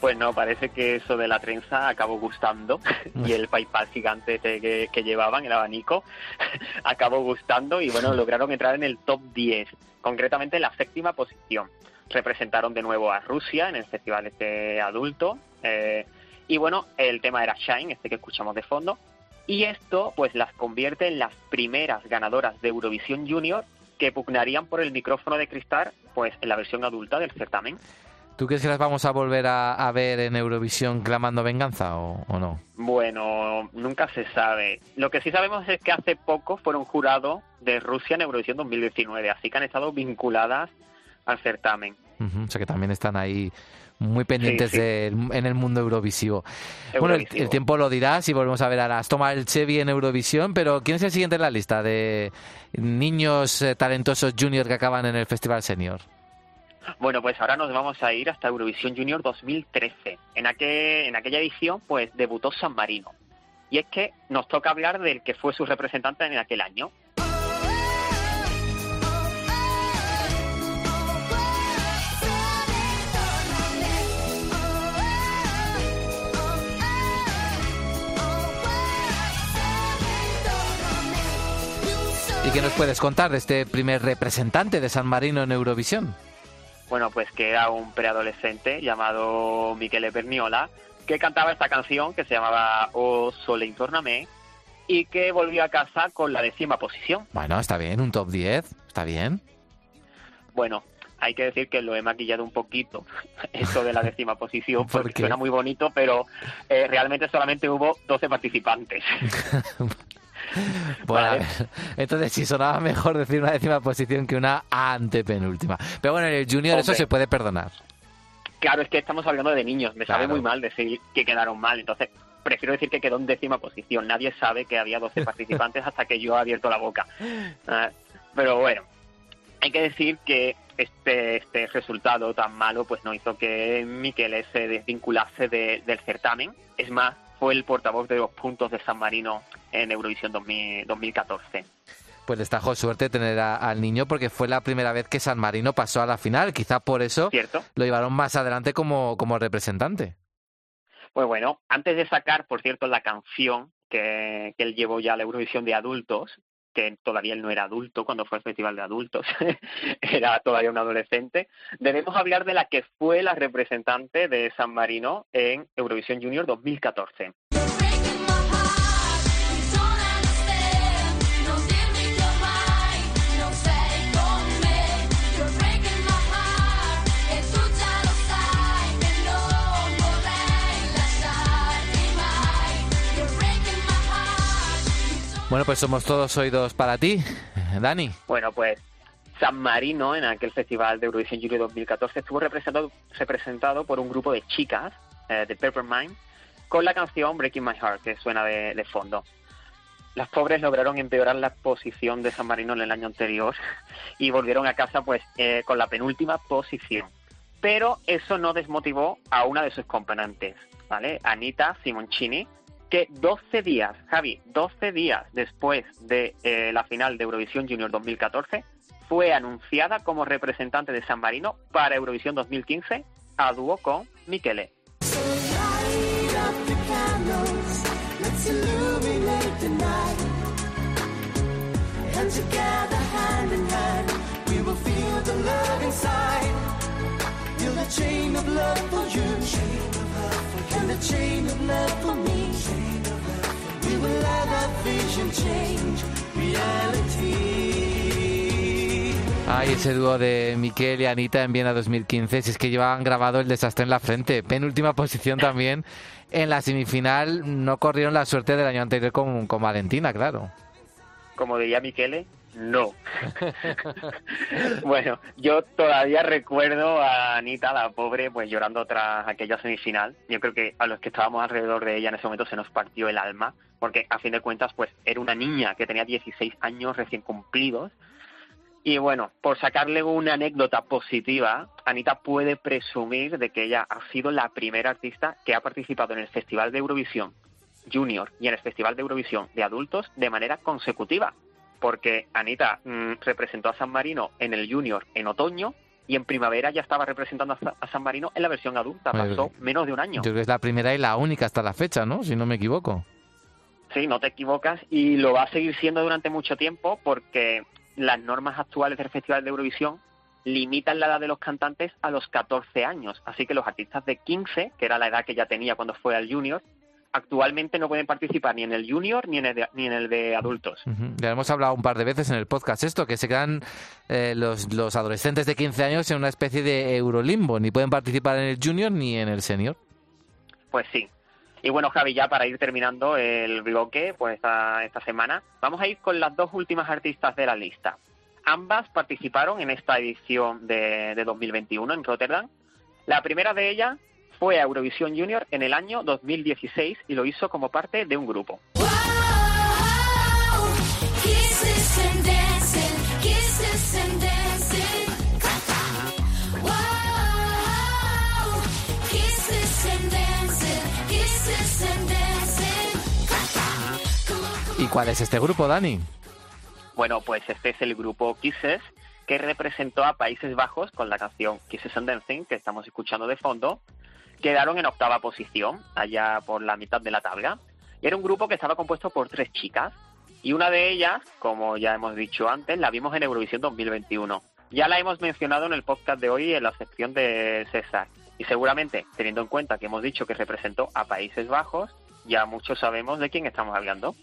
Pues no, parece que eso de la trenza acabó gustando y el PayPal gigante que, que llevaban, el abanico, acabó gustando y bueno, lograron entrar en el top 10, concretamente en la séptima posición. Representaron de nuevo a Rusia en el festival este adulto eh, y bueno, el tema era Shine, este que escuchamos de fondo, y esto pues las convierte en las primeras ganadoras de Eurovisión Junior que pugnarían por el micrófono de cristal pues en la versión adulta del certamen. ¿Tú crees que las vamos a volver a, a ver en Eurovisión clamando venganza o, o no? Bueno, nunca se sabe. Lo que sí sabemos es que hace poco fueron jurado de Rusia en Eurovisión 2019, así que han estado vinculadas al certamen. O sea que también están ahí muy pendientes sí. del- en el mundo eurovisivo. Bueno, el, tiempo lo dirá si volvemos a ver a las Toma el Chevy en Eurovisión, pero ¿quién es el siguiente en la lista de niños eh, talentosos junior que acaban en el Festival Senior? Bueno, pues ahora nos vamos a ir hasta Eurovisión Junior 2013. En, aquel, en aquella edición, pues debutó San Marino. Y es que nos toca hablar del que fue su representante en aquel año. Qué nos puedes contar de este primer representante de San Marino en Eurovisión? Bueno, pues que era un preadolescente llamado Michele Berniola que cantaba esta canción que se llamaba O Sole Intorname y que volvió a casa con la décima posición. Bueno, está bien, un top 10, está bien. Bueno, hay que decir que lo he maquillado un poquito, esto de la décima posición, ¿Por porque qué? suena muy bonito, pero eh, realmente solamente hubo 12 participantes. Bueno, Vale. entonces sí sonaba mejor decir una décima posición que una antepenúltima. Pero bueno, en el junior eso se puede perdonar. Claro, es que estamos hablando de niños, me sabe muy mal decir que quedaron mal, entonces prefiero decir que quedó en décima posición. Nadie sabe que había 12 participantes hasta que yo he abierto la boca. Ah, pero bueno, hay que decir que este, este resultado tan malo pues no hizo que Miquel se desvinculase de- del certamen. Es más, fue el portavoz de los puntos de San Marino en Eurovisión 2000 2014. Pues les trajo suerte tener a- al niño porque fue la primera vez que San Marino pasó a la final. Quizá por eso ¿Cierto? lo llevaron más adelante como, como representante. Pues bueno, antes de sacar, por cierto, la canción que, que él llevó ya a la Eurovisión de adultos, que todavía él no era adulto cuando fue al Festival de Adultos, era todavía un adolescente, debemos hablar de la que fue la representante de San Marino en Eurovisión Junior 2014. Bueno, pues somos todos oídos para ti, Dani. Bueno, pues San Marino en aquel festival de Eurovisión Junior 2014 estuvo representado, representado por un grupo de chicas eh, de Peppermint con la canción Breaking My Heart que suena de, fondo. Las pobres lograron empeorar la posición de San Marino en el año anterior y volvieron a casa pues eh, con la penúltima posición. Pero eso no desmotivó a una de sus componentes, ¿vale? Anita Simoncini, que 12 días, Javi, 12 días después de eh, la final de Eurovisión Junior 2014, fue anunciada como representante de San Marino para Eurovisión 2015 a dúo con Michele. Light And the chain of love for me. We will let our vision change reality. Ay, ese dúo de Miquel y Anita en Viena 2015, si es que llevaban grabado el desastre en la frente. Penúltima posición también. En la semifinal no corrieron la suerte del año anterior con, con Valentina, claro. Como diría Michele, no. bueno, yo todavía recuerdo a Anita, la pobre, pues llorando tras aquella semifinal. Yo creo que a los que estábamos alrededor de ella en ese momento se nos partió el alma, porque a fin de cuentas, pues era una niña que tenía 16 años recién cumplidos. Y bueno, por sacarle una anécdota positiva, Anita puede presumir de que ella ha sido la primera artista que ha participado en el Festival de Eurovisión Junior y en el Festival de Eurovisión de adultos de manera consecutiva porque Anita mm, representó a San Marino en el Junior en otoño y en primavera ya estaba representando a, Sa- a San Marino en la versión adulta. Pasó menos de un año. Yo creo que es la primera y la única hasta la fecha, ¿no? Si no me equivoco. Sí, no te equivocas y lo va a seguir siendo durante mucho tiempo porque las normas actuales del Festival de Eurovisión limitan la edad de los cantantes a los 14 años. Así que los artistas de 15, que era la edad que ya tenía cuando fue al Junior, actualmente no pueden participar ni en el Junior ni en el de, ni en el de adultos. Ya hemos hablado un par de veces en el podcast esto, que se quedan eh, los, los adolescentes de 15 años en una especie de eurolimbo. Ni pueden participar en el junior ni en el senior. Pues sí. Y bueno, Javi, ya para ir terminando el bloque, pues esta, esta semana, vamos a ir con las dos últimas artistas de la lista. Ambas participaron en esta edición de, de 2021 en Rotterdam. La primera de ellas fue a Eurovisión Junior en el año 2016 y lo hizo como parte de un grupo. ¿Y cuál es este grupo, Dani? Bueno, pues este es el grupo Kisses que representó a Países Bajos con la canción Kisses and Dancing que estamos escuchando de fondo. Quedaron en octava posición, allá por la mitad de la tabla. Era un grupo que estaba compuesto por tres chicas. Y una de ellas, como ya hemos dicho antes, la vimos en Eurovisión 2021. Ya la hemos mencionado en el podcast de hoy en la sección de César. Y seguramente, teniendo en cuenta que hemos dicho que representó a Países Bajos, ya muchos sabemos de quién estamos hablando.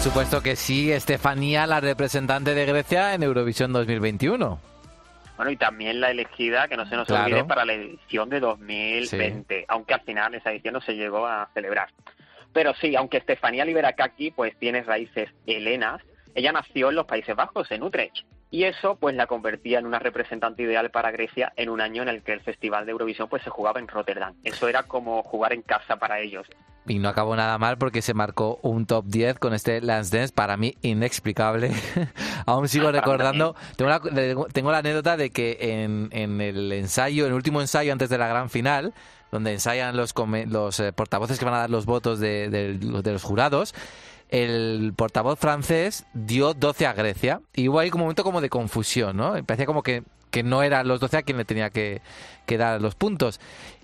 Supuesto que sí, Estefanía, la representante de Grecia en Eurovisión 2021. Bueno, y también la elegida, que no se nos Claro. olvide, para la edición de 2020, aunque al final esa edición no se llegó a celebrar. Pero sí, aunque Estefanía Liberakaki pues tiene raíces helenas, ella nació en los Países Bajos, en Utrecht. Y eso pues la convertía en una representante ideal para Grecia en un año en el que el Festival de Eurovisión pues se jugaba en Rotterdam. Eso era como jugar en casa para ellos. Y no acabó nada mal porque se marcó un top 10 con este Lance Dance, para mí inexplicable. Aún sigo mí recordando, tengo la, tengo la anécdota de que en, en el ensayo, en el último ensayo antes de la gran final, donde ensayan los, los eh, portavoces que van a dar los votos de, de- de los jurados, el portavoz francés dio 12 a Grecia y hubo ahí como un momento como de confusión, ¿no? Parecía como que, que no eran los 12 a quien le tenía que, que dar los puntos.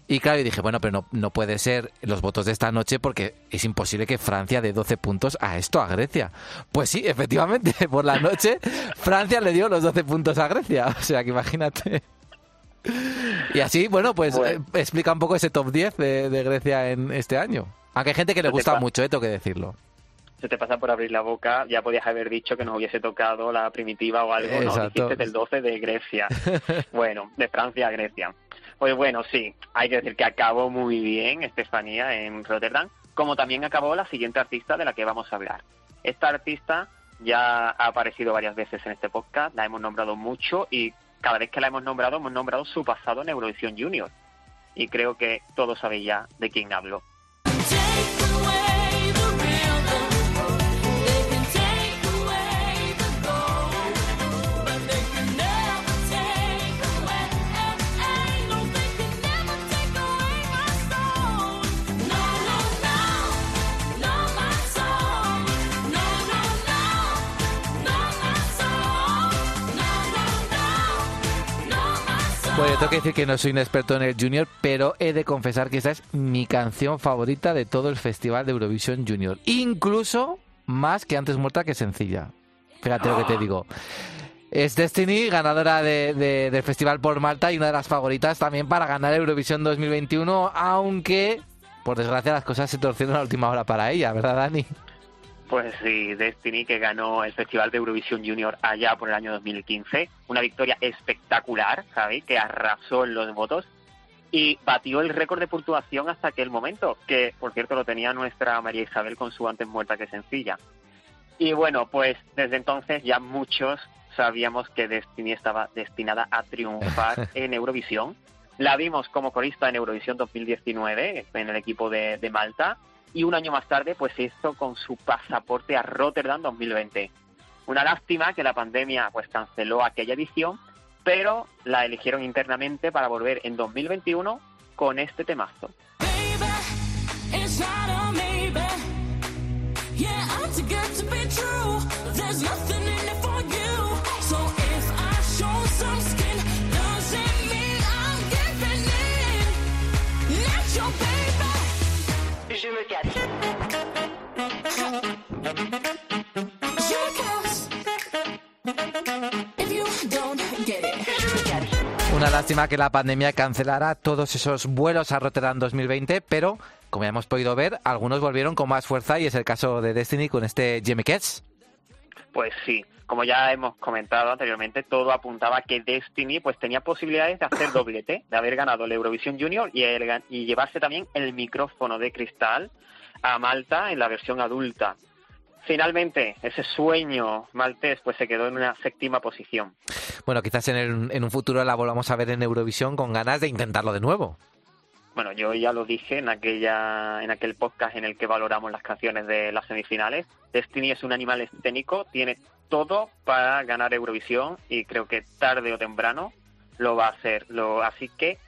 Y claro, yo dije, bueno, pero no, no puede ser los votos de esta noche porque es imposible que Francia dé 12 puntos a esto, a Grecia. Pues sí, efectivamente, por la noche Francia le dio los 12 puntos a Grecia. O sea, que imagínate. Y así, bueno, pues Bueno. eh, explica un poco ese top 10 de, de Grecia en este año. Aunque hay gente que le gusta mucho, eh, tengo que decirlo. Se te pasa por abrir la boca, ya podías haber dicho que nos hubiese tocado la primitiva o algo, ¿no? Exacto. Dijiste del 12 de Grecia. bueno, de Francia a Grecia. Pues bueno, sí, hay que decir que acabó muy bien Estefanía en Rotterdam, como también acabó la siguiente artista de la que vamos a hablar. Esta artista ya ha aparecido varias veces en este podcast, la hemos nombrado mucho y cada vez que la hemos nombrado hemos nombrado su pasado en Eurovisión Junior. Y creo que todos sabéis ya de quién hablo. Bueno, yo tengo que decir que no soy un experto en el Junior, pero he de confesar que esta es mi canción favorita de todo el Festival de Eurovisión Junior. Incluso más que antes muerta que sencilla. Fíjate lo que te digo. Es Destiny, ganadora de- de- del Festival por Malta y una de las favoritas también para ganar Eurovisión 2021, aunque, por desgracia, las cosas se torcieron a la última hora para ella, ¿verdad, Dani? Pues sí, Destiny que ganó el Festival de Eurovisión Junior allá por el año 2015. Una victoria espectacular, Javi, que arrasó en los votos y batió el récord de puntuación hasta aquel momento, que por cierto lo tenía nuestra María Isabel con su antes muerta que sencilla. Y bueno, pues desde entonces ya muchos sabíamos que Destiny estaba destinada a triunfar en Eurovisión. La vimos como corista en Eurovisión 2019 en el equipo de, de Malta y un año más tarde pues se hizo con su pasaporte a Rotterdam 2020. Una lástima que la pandemia pues canceló aquella edición, pero la eligieron internamente para volver en 2021 con este temazo. It's Una lástima que la pandemia cancelara todos esos vuelos a Rotterdam 2020, pero como ya hemos podido ver, algunos volvieron con más fuerza y es el caso de Destiny con este Jimmy Ketz. Pues sí, como ya hemos comentado anteriormente, todo apuntaba que Destiny pues tenía posibilidades de hacer doblete, de haber ganado el Eurovisión Junior y, el y llevarse también el micrófono de cristal a Malta en la versión adulta. Finalmente, ese sueño maltés pues se quedó en una séptima posición. Bueno, quizás en, el- en un futuro la volvamos a ver en Eurovisión con ganas de intentarlo de nuevo. Bueno, yo ya lo dije en aquella en aquel podcast en el que valoramos las canciones de las semifinales. Destiny es un animal escénico, tiene todo para ganar Eurovisión y creo que tarde o temprano lo va a hacer. Lo, así que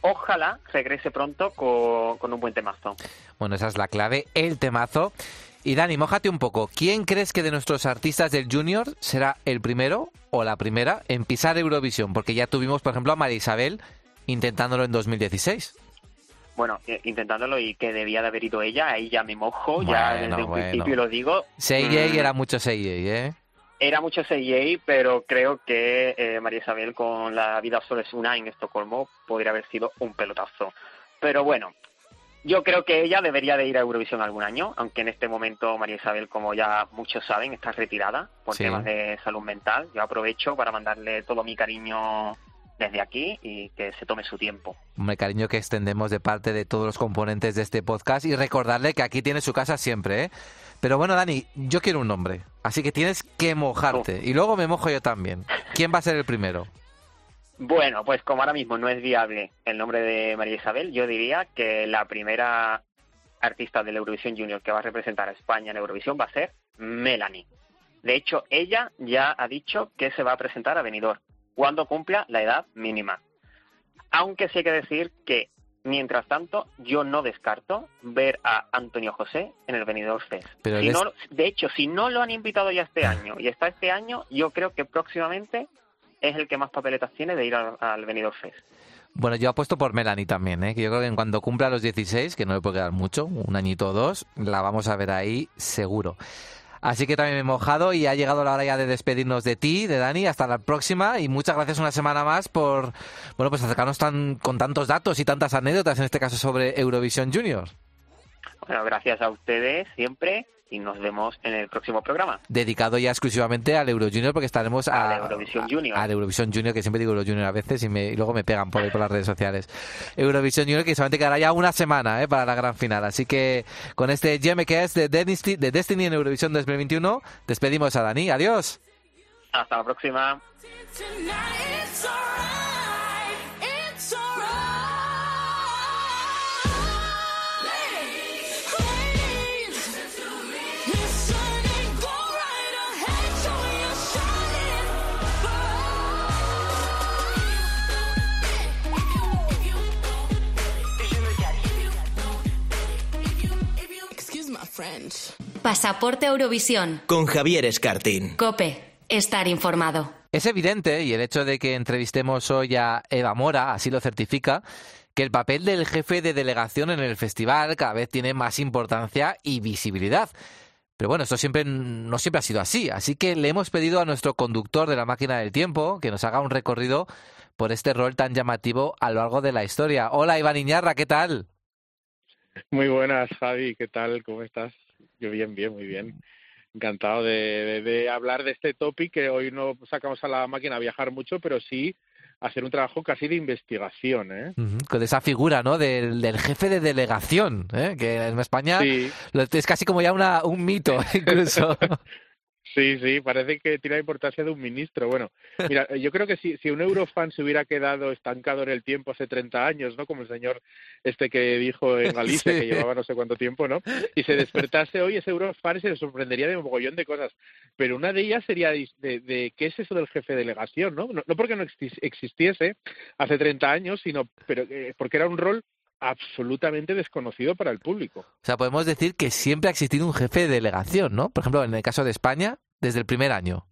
ojalá regrese pronto co- con, un buen temazo. Bueno, esa es la clave, el temazo. Y Dani, mójate un poco. ¿Quién crees que de nuestros artistas del Junior será el primero o la primera en pisar Eurovisión? Porque ya tuvimos, por ejemplo, a María Isabel intentándolo en 2016. Bueno, eh, intentándolo y que debía de haber ido ella, ahí ya me mojo, ya Bueno, desde un bueno. principio lo digo. Seiyei Mm, era mucho Seiyei, ¿eh? Era mucho CJ, pero creo que eh, María Isabel con la vida solo es una en Estocolmo podría haber sido un pelotazo. Pero bueno, yo creo que ella debería de ir a Eurovisión algún año, aunque en este momento María Isabel, como ya muchos saben, está retirada por Sí. temas de salud mental. Yo aprovecho para mandarle todo mi cariño desde aquí y que se tome su tiempo. Un cariño que extendemos de parte de todos los componentes de este podcast y recordarle que aquí tiene su casa siempre, ¿eh? Pero bueno, Dani, yo quiero un nombre, así que tienes que mojarte. Y luego me mojo yo también. ¿Quién va a ser el primero? Bueno, pues como ahora mismo no es viable el nombre de María Isabel, yo diría que la primera artista del Eurovisión Junior que va a representar a España en Eurovisión va a ser Melanie. De hecho, ella ya ha dicho que se va a presentar a Benidorm cuando cumpla la edad mínima. Aunque sí hay que decir que, mientras tanto, yo no descarto ver a Antonio José en el Benidorm Fest. Pero Si no- de hecho, si no lo han invitado ya este año y está este año, yo creo que próximamente es el que más papeletas tiene de ir al, al Benidorm Fest. Bueno, yo apuesto por Melanie también, ¿eh? que yo creo que en cuando cumpla los 16, que no le puede quedar mucho, un añito o dos, la vamos a ver ahí seguro. Así que también me he mojado y ha llegado la hora ya de despedirnos de ti, de Dani. Hasta la próxima y muchas gracias una semana más por bueno pues acercarnos tan, con tantos datos y tantas anécdotas, en este caso sobre Eurovisión Junior. Bueno, gracias a ustedes siempre y nos vemos en el próximo programa. Dedicado ya exclusivamente al Euro Junior porque estaremos a, Al Eurovisión Junior. Al Eurovisión Junior, que siempre digo Euro Junior a veces y, me- y luego me pegan por ahí por las redes sociales. Eurovisión Junior que solamente quedará ya una semana ¿eh? para la gran final. Así que con este GMKS de Destiny, de Destiny en Eurovisión 2021 despedimos a Dani. Adiós. Hasta la próxima. Pasaporte Eurovisión. Con Javier Escartín. Cope. Estar informado. Es evidente, y el hecho de que entrevistemos hoy a Eva Mora así lo certifica, que el papel del jefe de delegación en el festival cada vez tiene más importancia y visibilidad. Pero bueno, esto siempre no siempre ha sido así, así que le hemos pedido a nuestro conductor de la máquina del tiempo que nos haga un recorrido por este rol tan llamativo a lo largo de la historia. Hola Iván Iñarra, ¿qué tal? Muy buenas, Javi, ¿qué tal? ¿Cómo estás? Yo bien, bien, muy bien. Encantado de, de- de hablar de este topic que hoy no sacamos a la máquina a viajar mucho, pero sí hacer un trabajo casi de investigación, ¿eh? Con esa figura, ¿no? Del, del jefe de delegación, ¿eh? que en España Sí. es casi como ya una, un mito, incluso. Sí, sí, parece que tiene la importancia de un ministro. Bueno, mira, yo creo que si, si un eurofan se hubiera quedado estancado en el tiempo hace 30 años, ¿no? Como el señor este que dijo en Galicia, Sí. que llevaba no sé cuánto tiempo, ¿no? Y se despertase hoy ese eurofan se le sorprendería de un mogollón de cosas. Pero una de ellas sería de, de- de qué es eso del jefe de delegación, ¿no? No, no porque no exis- existiese hace 30 años, sino pero eh, porque era un rol absolutamente desconocido para el público. O sea, podemos decir que siempre ha existido un jefe de delegación, ¿no? Por ejemplo, en el caso de España, desde el primer año.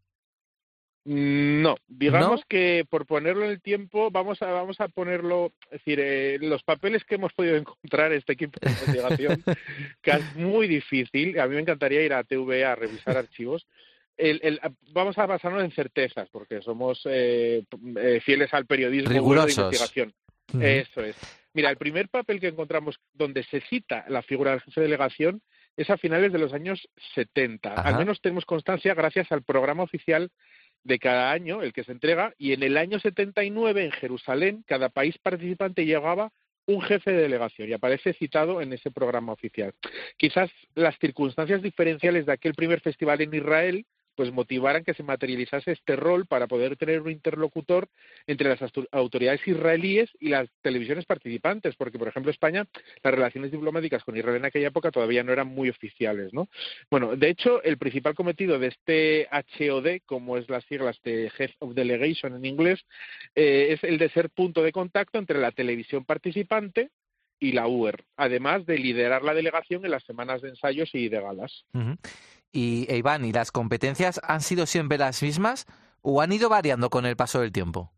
Mm, No, digamos ¿No? que por ponerlo en el tiempo, vamos a vamos a ponerlo, es decir, eh, los papeles que hemos podido encontrar este equipo de investigación, que es muy difícil. A mí me encantaría ir a TV a revisar archivos. El, el- vamos a basarnos en certezas, porque somos eh, eh, fieles al periodismo bueno de Rigurosos. investigación. Eso es. Mira, el primer papel que encontramos donde se cita la figura del jefe de delegación es a finales de los años 70. Ajá. Al menos tenemos constancia gracias al programa oficial de cada año, el que se entrega, y en el año 79 en Jerusalén, cada país participante llevaba un jefe de delegación y aparece citado en ese programa oficial. Quizás las circunstancias diferenciales de aquel primer festival en Israel pues motivaran que se materializase este rol para poder tener un interlocutor entre las autor- autoridades israelíes y las televisiones participantes, porque por ejemplo España las relaciones diplomáticas con Israel en aquella época todavía no eran muy oficiales, ¿no? Bueno, de hecho el principal cometido de este HOD, como es las siglas de Head of Delegation en inglés, eh, es el de ser punto de contacto entre la televisión participante y la UER, además de liderar la delegación en las semanas de ensayos y de galas. Y e Iván, ¿y las competencias han sido siempre las mismas o han ido variando con el paso del tiempo?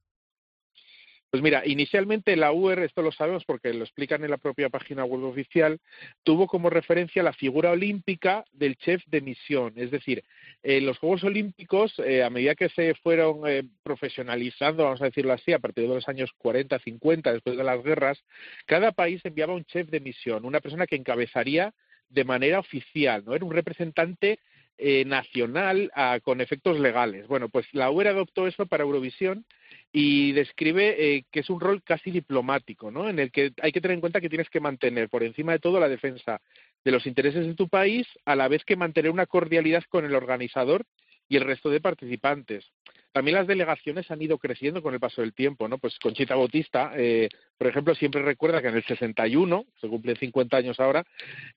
Pues mira, inicialmente la UER, esto lo sabemos porque lo explican en la propia página web oficial, tuvo como referencia la figura olímpica del chef de misión. Es decir, en los Juegos Olímpicos, eh, a medida que se fueron eh, profesionalizando, vamos a decirlo así, a partir de los años 40, 50, después de las guerras, cada país enviaba un chef de misión, una persona que encabezaría de manera oficial, ¿no? Era un representante eh, nacional ah, con efectos legales. Bueno, pues la UER adoptó eso para Eurovisión y describe eh, que es un rol casi diplomático, ¿no? En el que hay que tener en cuenta que tienes que mantener por encima de todo la defensa de los intereses de tu país, a la vez que mantener una cordialidad con el organizador y el resto de participantes. También las delegaciones han ido creciendo con el paso del tiempo, ¿no? Pues Conchita Bautista, eh, por ejemplo, siempre recuerda que en el 61, se cumplen 50 años ahora,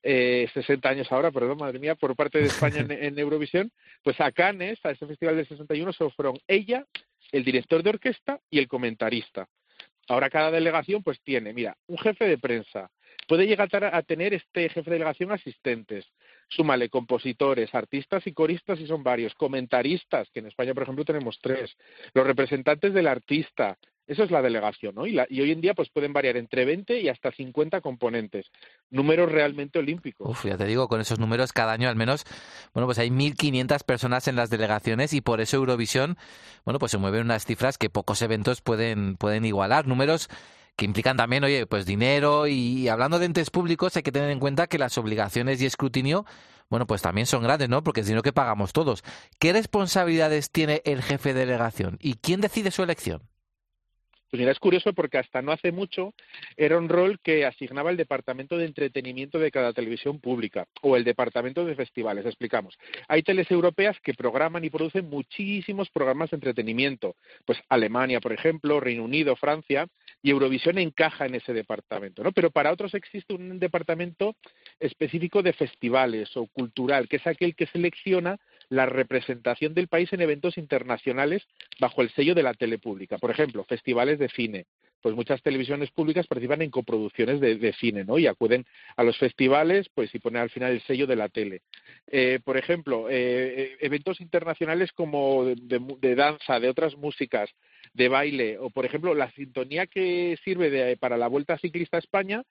eh, 60 años ahora, perdón, madre mía, por parte de España en, en Eurovisión, pues a Cannes, a ese festival del 61, se fueron ella, el director de orquesta y el comentarista. Ahora cada delegación pues tiene, mira, un jefe de prensa. Puede llegar a tener este jefe de delegación asistentes. Súmale compositores, artistas y coristas, y son varios. Comentaristas, que en España, por ejemplo, tenemos tres. Los representantes del artista. Eso es la delegación, ¿no? Y, la- y hoy en día pues pueden variar entre 20 y hasta 50 componentes. Números realmente olímpicos. Uf, ya te digo, con esos números cada año al menos, bueno, pues hay 1.500 personas en las delegaciones y por eso Eurovisión, bueno, pues se mueven unas cifras que pocos eventos pueden, pueden igualar. Números que implican también, oye, pues dinero y, hablando de entes públicos hay que tener en cuenta que las obligaciones y escrutinio, bueno, pues también son grandes, ¿no? Porque es dinero que pagamos todos. ¿Qué responsabilidades tiene el jefe de delegación y quién decide su elección? Pues mira, es curioso porque hasta no hace mucho era un rol que asignaba el Departamento de Entretenimiento de cada televisión pública o el Departamento de Festivales. Explicamos. Hay teles europeas que programan y producen muchísimos programas de entretenimiento. Pues Alemania, por ejemplo, Reino Unido, Francia, y Eurovisión encaja en ese departamento, ¿no? Pero para otros existe un departamento específico de festivales o cultural, que es aquel que selecciona la representación del país en eventos internacionales bajo el sello de la tele pública. Por ejemplo, festivales de cine. Pues muchas televisiones públicas participan en coproducciones de, cine, ¿no? Y acuden a los festivales, pues y ponen al final el sello de la tele. Eh, por ejemplo, eh, eventos internacionales como de, de- de danza, de otras músicas, de baile, o por ejemplo, la sintonía que sirve de- para la Vuelta Ciclista a España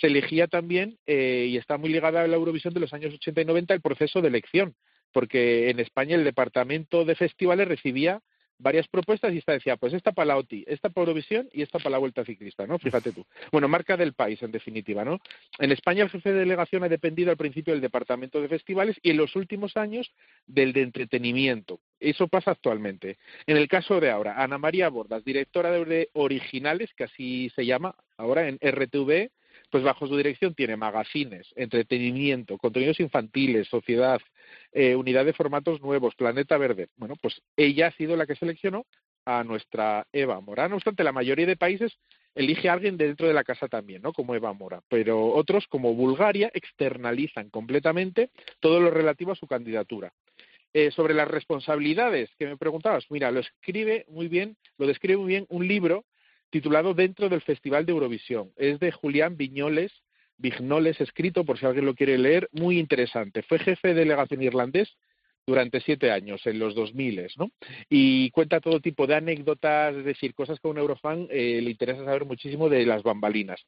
se elegía también, eh, y está muy ligada a la Eurovisión de los años 80 y 90, el proceso de elección porque en España el departamento de festivales recibía varias propuestas y esta decía, pues esta para la OTI, esta para Eurovisión y esta para la Vuelta Ciclista, ¿no? Fíjate tú. Bueno, marca del país, en definitiva, ¿no? En España el jefe de delegación ha dependido al principio del Departamento de Festivales y en los últimos años del de entretenimiento. Eso pasa actualmente. En el caso de ahora, Ana María Bordas, directora de Originales, que así se llama ahora en RTV, pues bajo su dirección tiene magazines, entretenimiento, contenidos infantiles, sociedad, eh, unidad de formatos nuevos, Planeta Verde. Bueno, pues ella ha sido la que seleccionó a nuestra Eva Mora. No obstante, la mayoría de países elige a alguien dentro de la casa también, ¿no? Como Eva Mora. Pero otros, como Bulgaria, externalizan completamente todo lo relativo a su candidatura. Eh, sobre las responsabilidades que me preguntabas, mira, lo escribe muy bien, lo describe muy bien un libro titulado Dentro del Festival de Eurovisión. Es de Julián Viñoles, Vignoles, escrito por si alguien lo quiere leer, muy interesante. Fue jefe de delegación irlandés durante siete años, en los 2000, ¿no? Y cuenta todo tipo de anécdotas, es decir, cosas que a un eurofan eh, le interesa saber muchísimo de las bambalinas.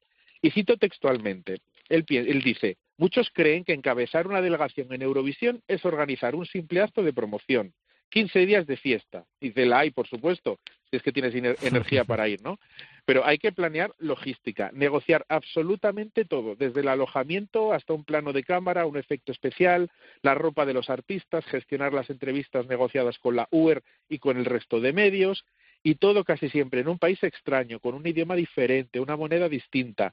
Y cito textualmente, él, él dice, muchos creen que encabezar una delegación en Eurovisión es organizar un simple acto de promoción, 15 días de fiesta. Dice la hay, por supuesto, si es que tienes energía para ir, ¿no? Pero hay que planear logística, negociar absolutamente todo, desde el alojamiento hasta un plano de cámara, un efecto especial, la ropa de los artistas, gestionar las entrevistas negociadas con la UER y con el resto de medios, y todo casi siempre en un país extraño, con un idioma diferente, una moneda distinta.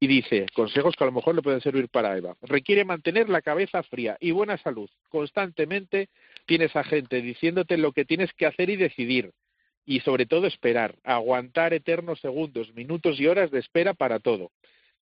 Y dice, consejos que a lo mejor le pueden servir para Eva. Requiere mantener la cabeza fría y buena salud. Constantemente tienes a gente diciéndote lo que tienes que hacer y decidir y sobre todo esperar, aguantar eternos segundos, minutos y horas de espera para todo.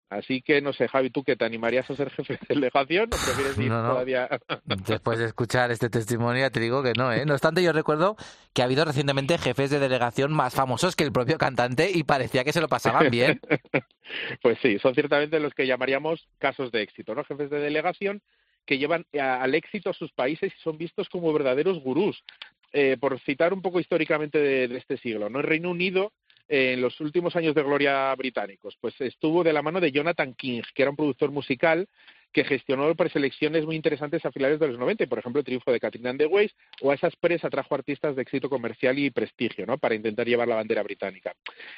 Así que no sé, Javi, ¿tú qué te animarías a ser jefe de delegación o prefieres ir No, no. todavía? Después de escuchar este testimonio, te digo que no, ¿eh? No obstante, yo recuerdo que ha habido recientemente jefes de delegación más famosos que el propio cantante y parecía que se lo pasaban bien. pues sí, son ciertamente los que llamaríamos casos de éxito, ¿no? Jefes de delegación que llevan a- al éxito a sus países y son vistos como verdaderos gurús. Eh, por citar un poco históricamente de, de este siglo, ¿no? El Reino Unido eh, en los últimos años de gloria británicos, pues estuvo de la mano de Jonathan King, que era un productor musical que gestionó preselecciones muy interesantes a finales de los 90, y, por ejemplo, el triunfo de Catherine and the Waves, o a esa expresa atrajo artistas de éxito comercial y prestigio, ¿no? Para intentar llevar la bandera británica.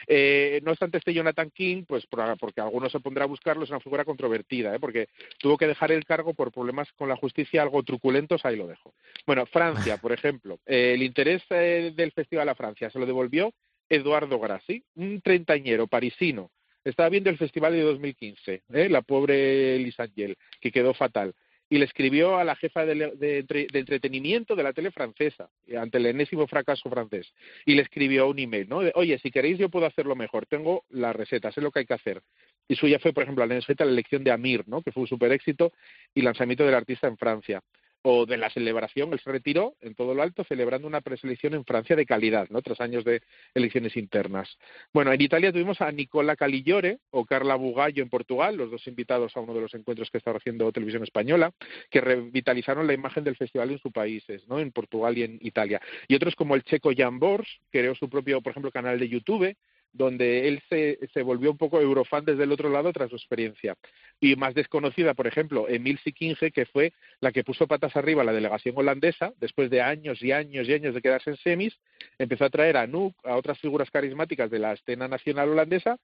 Eh, no obstante, este Jonathan King, pues por- porque algunos se pondrá a buscarlo, es una figura controvertida, ¿eh? porque tuvo que dejar el cargo por problemas con la justicia algo truculentos, ahí lo dejo. Bueno, Francia, por ejemplo, eh, el interés eh, del Festival a Francia se lo devolvió Eduardo Grassi, un treintañero parisino. Estaba viendo el festival de 2015, ¿eh? la pobre Lisangel, que quedó fatal. Y le escribió a la jefa de, de entre- de entretenimiento de la tele francesa, ante el enésimo fracaso francés. Y le escribió un email, ¿no? Oye, si queréis yo puedo hacerlo mejor, tengo la receta, sé lo que hay que hacer. Y suya fue, por ejemplo, la receta la elección de Amir, ¿no? Que fue un super éxito, y lanzamiento del artista en Francia o de la celebración, él se retiró en todo lo alto celebrando una preselección en Francia de calidad, ¿no? Tras años de elecciones internas. Bueno, en Italia tuvimos a Nicola Calillore o Carla Bugallo en Portugal, los dos invitados a uno de los encuentros que está haciendo Televisión Española, que revitalizaron la imagen del festival en sus países, ¿no? En Portugal y en Italia. Y otros como el checo Jan Bors, creó su propio, por ejemplo, canal de YouTube, donde él se, se volvió un poco eurofan desde el otro lado tras su experiencia. Y más desconocida, por ejemplo, Emil Sikinge, que fue la que puso patas arriba a la delegación holandesa, después de años y años y años de quedarse en semis, empezó a traer a Nuuk, a otras figuras carismáticas de la escena nacional holandesa,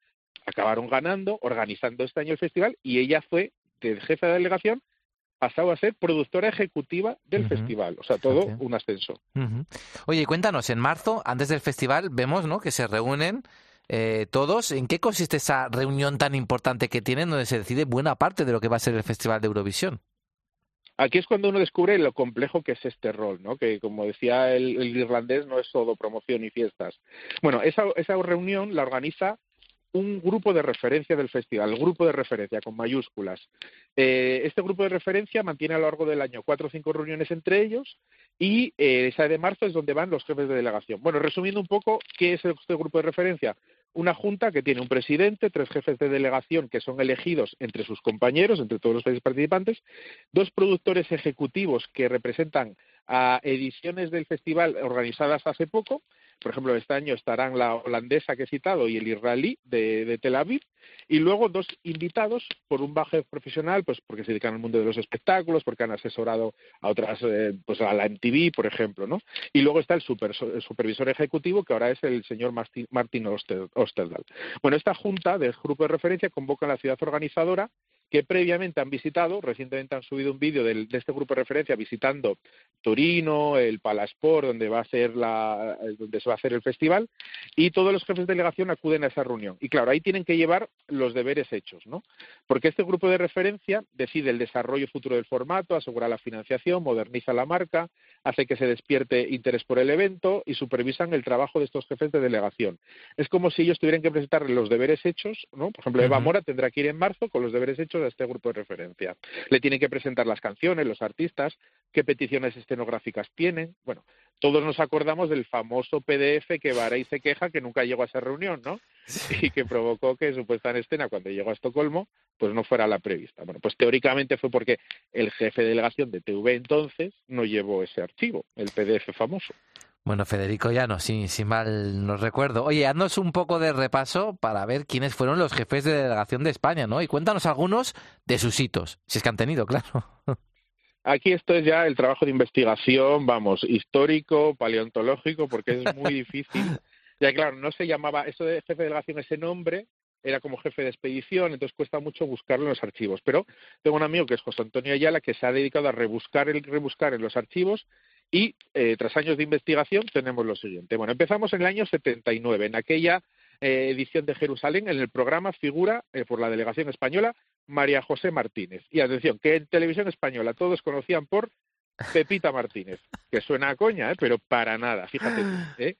acabaron ganando, organizando este año el festival, y ella fue de jefe de delegación pasado a ser productora ejecutiva del festival. O sea, todo un ascenso. Ujú. Oye, y cuéntanos, en marzo, antes del festival, vemos ¿no? que se reúnen eh, todos. ¿En qué consiste esa reunión tan importante que tienen donde se decide buena parte de lo que va a ser el Festival de Eurovisión? Aquí es cuando uno descubre lo complejo que es este rol, ¿no? Que como decía el, el irlandés, no es todo promoción y fiestas. Bueno, esa, esa reunión la organiza un grupo de referencia del festival, el grupo de referencia con mayúsculas. Eh, este grupo de referencia mantiene a lo largo del año cuatro o cinco reuniones entre ellos y eh, esa de marzo es donde van los jefes de delegación. Bueno, resumiendo un poco, ¿qué es este grupo de referencia? Una junta que tiene un presidente, tres jefes de delegación que son elegidos entre sus compañeros, entre todos los países participantes, dos productores ejecutivos que representan a ediciones del festival organizadas hace poco, Por ejemplo, este año estarán la holandesa que he citado y el israelí de, de Tel Aviv. Y luego dos invitados por un baje profesional, pues porque se dedican al mundo de los espectáculos, porque han asesorado a otras, eh, pues a la MTV, por ejemplo, ¿no? Y luego está el, super- supervisor ejecutivo, que ahora es el señor Martin, Martin Oster- Osterdahl. Bueno, esta junta del grupo de referencia convoca a la ciudad organizadora que previamente han visitado, recientemente han subido un vídeo del- de este grupo de referencia visitando Torino, el Palasport, donde va a ser la, donde se va a hacer el festival, y todos los jefes de delegación acuden a esa reunión. Y claro, ahí tienen que llevar los deberes hechos, ¿no? Porque este grupo de referencia decide el desarrollo futuro del formato, asegura la financiación, moderniza la marca, hace que se despierte interés por el evento y supervisan el trabajo de estos jefes de delegación. Es como si ellos tuvieran que presentar los deberes hechos, ¿no? Por ejemplo, Eva. Mora tendrá que ir en marzo con los deberes hechos a este grupo de referencia. Le tienen que presentar las canciones, los artistas, qué peticiones escenográficas tienen. Bueno, todos nos acordamos del famoso PDF que Varey se queja que nunca llegó a esa reunión, ¿no? Y que provocó que su puesta en escena cuando llegó a Estocolmo pues no fuera la prevista. Bueno, pues teóricamente fue porque el jefe de delegación de TV entonces no llevó ese archivo, el PDF famoso. Bueno, Federico Llano, si, si mal no recuerdo. Oye, haznos un poco de repaso para ver quiénes fueron los jefes de delegación de España, ¿no? Y cuéntanos algunos de sus hitos, si es que han tenido, claro. Aquí esto es ya el trabajo de investigación, vamos, histórico, paleontológico, porque es muy difícil. Ya claro, no se llamaba, eso de jefe de delegación, ese nombre era como jefe de expedición, entonces cuesta mucho buscarlo en los archivos. Pero tengo un amigo que es José Antonio Ayala, que se ha dedicado a rebuscar y rebuscar en los archivos y eh, tras años de investigación tenemos lo siguiente. Bueno, empezamos en el año 79, en aquella eh, edición de Jerusalén, en el programa figura eh, por la delegación española María José Martínez. Y atención, que en televisión española todos conocían por Pepita Martínez, que suena a coña, ¿eh? pero para nada, fíjate ¿eh?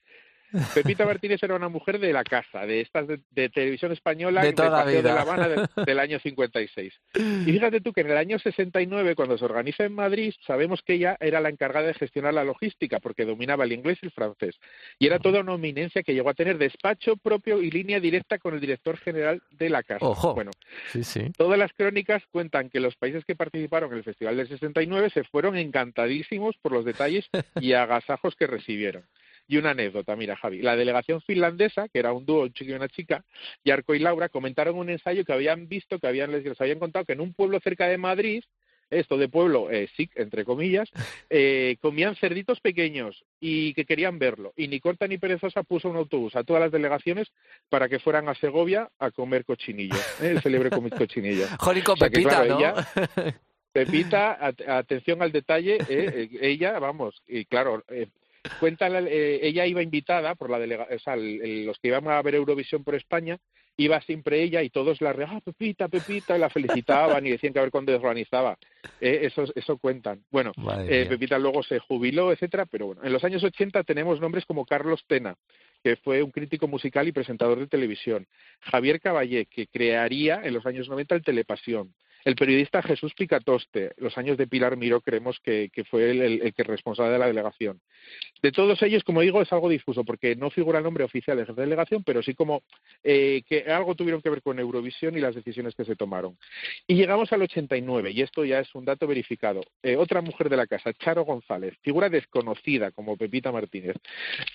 Pepita Martínez era una mujer de la casa, de estas de, de televisión española De toda la de. La Habana del, del año 56. Y fíjate tú que en el año 69, cuando se organiza en Madrid, sabemos que ella era la encargada de gestionar la logística, porque dominaba el inglés y el francés. Y era toda una eminencia que llegó a tener despacho propio y línea directa con el director general de la casa. Ojo. Bueno, Sí, sí. Todas las crónicas cuentan que los países que participaron en el Festival del 69 se fueron encantadísimos por los detalles y agasajos que recibieron. Y una anécdota, mira Javi, la delegación finlandesa, que era un dúo, un chico y una chica, Yarko y Laura, comentaron un ensayo que habían visto, que habían, les, les habían contado que en un pueblo cerca de Madrid, esto de pueblo, eh, sí, entre comillas, eh, comían cerditos pequeños y que querían verlo. Y ni corta ni perezosa puso un autobús a todas las delegaciones para que fueran a Segovia a comer cochinillo, ¿eh? el célebre cochinillo. Jónico O sea Pepita, claro, ¿no? ella- Pepita, at- atención al detalle, eh, eh, ella, vamos, y claro, eh, cuenta, la- eh, ella iba invitada por la delega, o sea, el- el- los que iban a ver Eurovisión por España, iba siempre ella y todos la ah, Pepita, Pepita, y la felicitaban y decían que a ver cuándo organizaba. Eh, eso, eso cuentan. Bueno, eh. Pepita luego se jubiló, etcétera, pero bueno, en los años 80 tenemos nombres como Carlos Tena, que fue un crítico musical y presentador de televisión, Javier Caballé, que crearía en los años 90 el Telepasión, el periodista Jesús Picatoste, los años de Pilar Miró creemos que, fue el, que responsable de la delegación. De todos ellos, como digo, es algo difuso, porque no figura el nombre oficial de jefe de delegación, pero sí como eh, que algo tuvieron que ver con Eurovisión y las decisiones que se tomaron. Y llegamos al 89, y esto ya es un dato verificado. Eh, otra mujer de la casa, Charo González, figura desconocida como Pepita Martínez,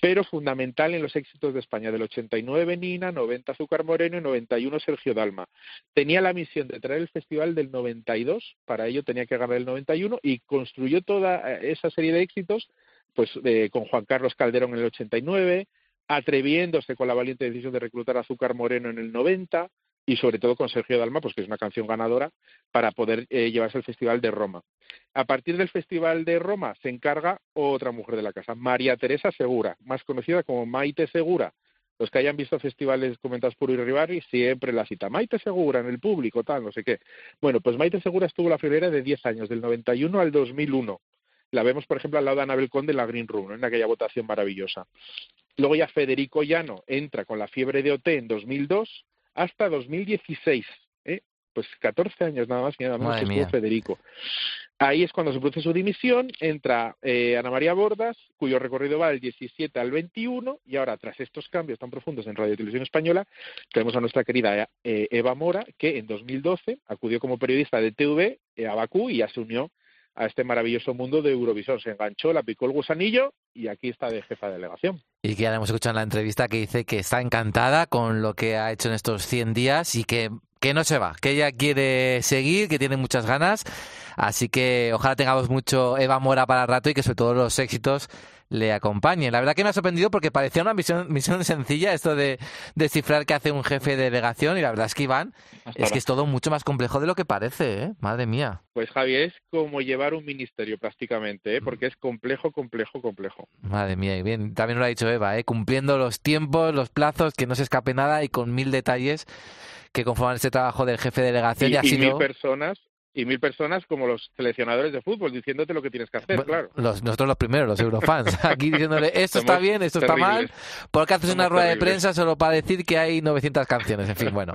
pero fundamental en los éxitos de España del 89 Nina, 90 Azúcar Moreno y 91 Sergio Dalma. Tenía la misión de traer el festival del 92, para ello tenía que ganar el 91 y construyó toda eh, esa serie de éxitos pues eh, con Juan Carlos Calderón en el 89, atreviéndose con la valiente decisión de reclutar a Azúcar Moreno en el 90 y sobre todo con Sergio Dalma, pues que es una canción ganadora para poder eh, llevarse al Festival de Roma. A partir del Festival de Roma se encarga otra mujer de la casa, María Teresa Segura, más conocida como Maite Segura. Los que hayan visto festivales comentados por Iribarri siempre la cita. Maite Segura en el público, tal, no sé qué. Bueno, pues Maite Segura estuvo la friolera de 10 años, del 91 al 2001. La vemos, por ejemplo, al lado de Anabel Conde en la Green Room, ¿no? en aquella votación maravillosa. Luego ya Federico Llano entra con la fiebre de OT en 2002 hasta 2016. Pues 14 años nada más y nada menos que. Federico. Ahí es cuando se produce su dimisión, entra eh, Ana María Bordas, cuyo recorrido va del 17 al 21, y ahora, tras estos cambios tan profundos en Radio y Televisión Española, tenemos a nuestra querida eh, Eva Mora, que en 2012 acudió como periodista de TV eh, a Bakú y ya se unió a este maravilloso mundo de Eurovisión. Se enganchó, la picó el gusanillo y aquí está de jefa de delegación. Y que ya le hemos escuchado en la entrevista que dice que está encantada con lo que ha hecho en estos 100 días y que, que no se va, que ella quiere seguir, que tiene muchas ganas. Así que ojalá tengamos mucho Eva Mora para el rato y que sobre todo los éxitos le acompañen. La verdad que me ha sorprendido porque parecía una misión, misión sencilla esto de descifrar qué hace un jefe de delegación y la verdad es que Iván, es que es todo mucho más complejo de lo que parece, ¿eh? Madre mía. Pues Javi, es como llevar un ministerio prácticamente, ¿eh? porque es complejo, complejo, complejo. Madre mía, y bien, también lo ha dicho Eva, ¿eh? cumpliendo los tiempos, los plazos, que no se escape nada y con mil detalles que conforman este trabajo del jefe de delegación. Y, Y, ha y sido- mil personas y mil personas como los seleccionadores de fútbol diciéndote lo que tienes que hacer, Bueno, claro. los- nosotros los primeros, los eurofans, aquí diciéndole esto está bien, esto está mal, porque haces una rueda de prensa solo para decir que hay 900 canciones, en fin, bueno.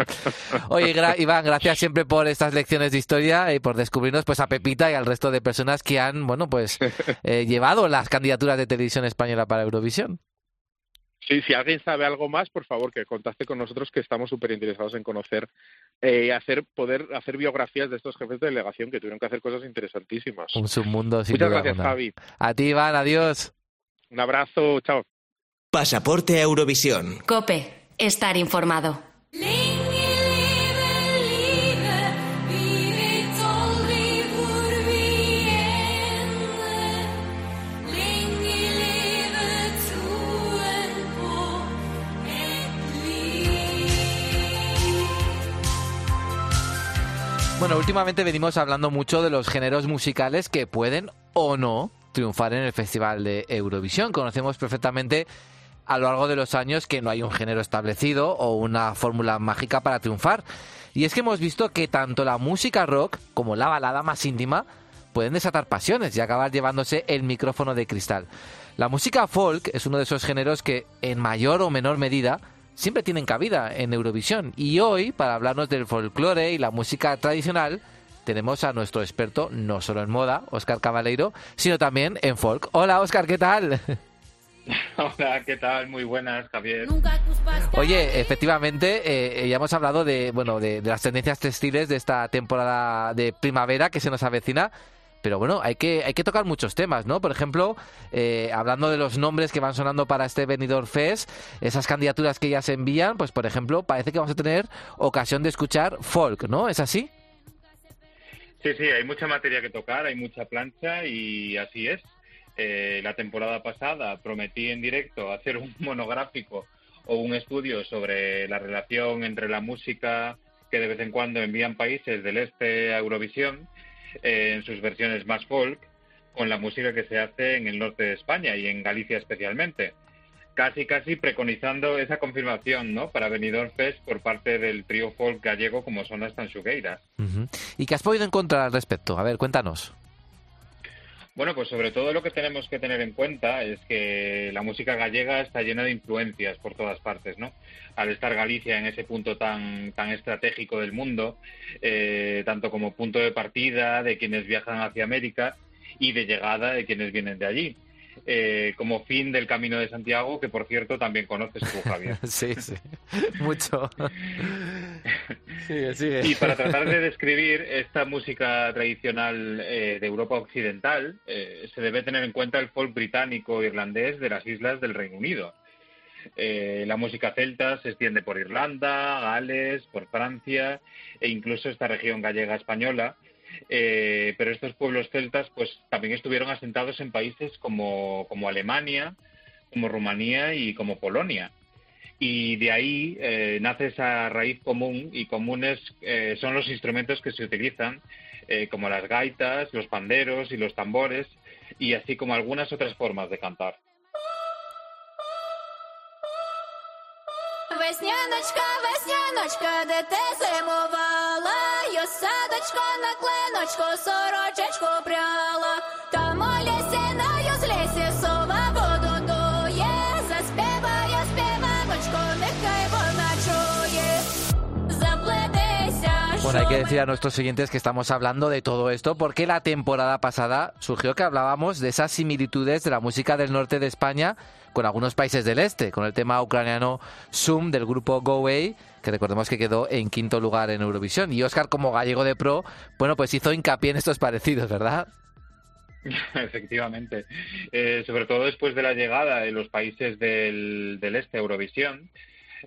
Oye, gra- Iván, gracias siempre por estas lecciones de historia y por descubrirnos pues a Pepita y al resto de personas que han, bueno, pues eh, llevado las candidaturas de televisión española para Eurovisión. Sí, si alguien sabe algo más, por favor, que contacte con nosotros, que estamos súper interesados en conocer, eh, hacer, poder hacer biografías de estos jefes de delegación que tuvieron que hacer cosas interesantísimas. Un submundo sin Muchas duda gracias, alguna. Javi. A ti, Iván, adiós. Un abrazo, chao. Pasaporte Eurovisión. Cope, estar informado. Bueno, últimamente venimos hablando mucho de los géneros musicales que pueden o no triunfar en el Festival de Eurovisión. Conocemos perfectamente a lo largo de los años que no hay un género establecido o una fórmula mágica para triunfar. Y es que hemos visto que tanto la música rock como la balada más íntima pueden desatar pasiones y acabar llevándose el micrófono de cristal. La música folk es uno de esos géneros que, en mayor o menor medida, siempre tienen cabida en Eurovisión. Y hoy, para hablarnos del folclore y la música tradicional, tenemos a nuestro experto no solo en moda, Óscar Cabaleiro, sino también en folk. Hola, Óscar, ¿qué tal? Hola, ¿qué tal? Muy buenas, Javier. Oye, efectivamente, eh, ya hemos hablado de, bueno, de, de las tendencias textiles de esta temporada de primavera que se nos avecina. Pero bueno, hay que, hay que tocar muchos temas, ¿no? Por ejemplo, eh, hablando de los nombres que van sonando para este Benidorm Fest, esas candidaturas que ya se envían, pues por ejemplo, parece que vamos a tener ocasión de escuchar folk, ¿no? ¿Es así? Sí, sí, hay mucha materia que tocar, hay mucha plancha y así es. Eh, la temporada pasada prometí en directo hacer un monográfico o un estudio sobre la relación entre la música que de vez en cuando envían países del este a Eurovisión eh, en sus versiones más folk con la música que se hace en el norte de España y en Galicia especialmente. Casi, casi preconizando esa confirmación, ¿no? Para Benidorm Fest por parte del trío folk gallego como son las Tanxugueiras. Ujú. ¿Y qué has podido encontrar al respecto? A ver, cuéntanos. Bueno, pues sobre todo lo que tenemos que tener en cuenta es que la música gallega está llena de influencias por todas partes, ¿no? Al estar Galicia en ese punto tan, tan estratégico del mundo, eh, tanto como punto de partida de quienes viajan hacia América y de llegada de quienes vienen de allí. Eh, como fin del Camino de Santiago, que por cierto también conoces tú, Javier. sí, sí. Mucho. sigue, sigue. Y para tratar de describir esta música tradicional eh, de Europa Occidental, eh, se debe tener en cuenta el folk británico irlandés de las islas del Reino Unido. Eh, la música celta se extiende por Irlanda, Gales, por Francia e incluso esta región gallega española. Eh, pero estos pueblos celtas pues también estuvieron asentados en países como, como Alemania, como Rumanía y como Polonia y de ahí eh, nace esa raíz común y comunes eh, son los instrumentos que se utilizan eh, como las gaitas, los panderos y los tambores y así como algunas otras formas de cantar. Весняночка, весняночка, де ти зимувала, я садочко на клиночку, сорочечку пряла. Там у лісі на юзлісі сова воду дує, заспіває співаночку, нехай вона чує. Заплетися, Bueno, hay que decir a nuestros oyentes que estamos hablando de todo esto porque la temporada pasada surgió que hablábamos de esas similitudes de la música del norte de España con algunos países del este, con el tema ucraniano Sum del grupo Go Away, que recordemos que quedó en quinto lugar en Eurovisión. Y Oscar, como gallego de pro, bueno, pues hizo hincapié en estos parecidos, ¿verdad? Efectivamente. Eh, sobre todo después de la llegada de los países del, del este a Eurovisión,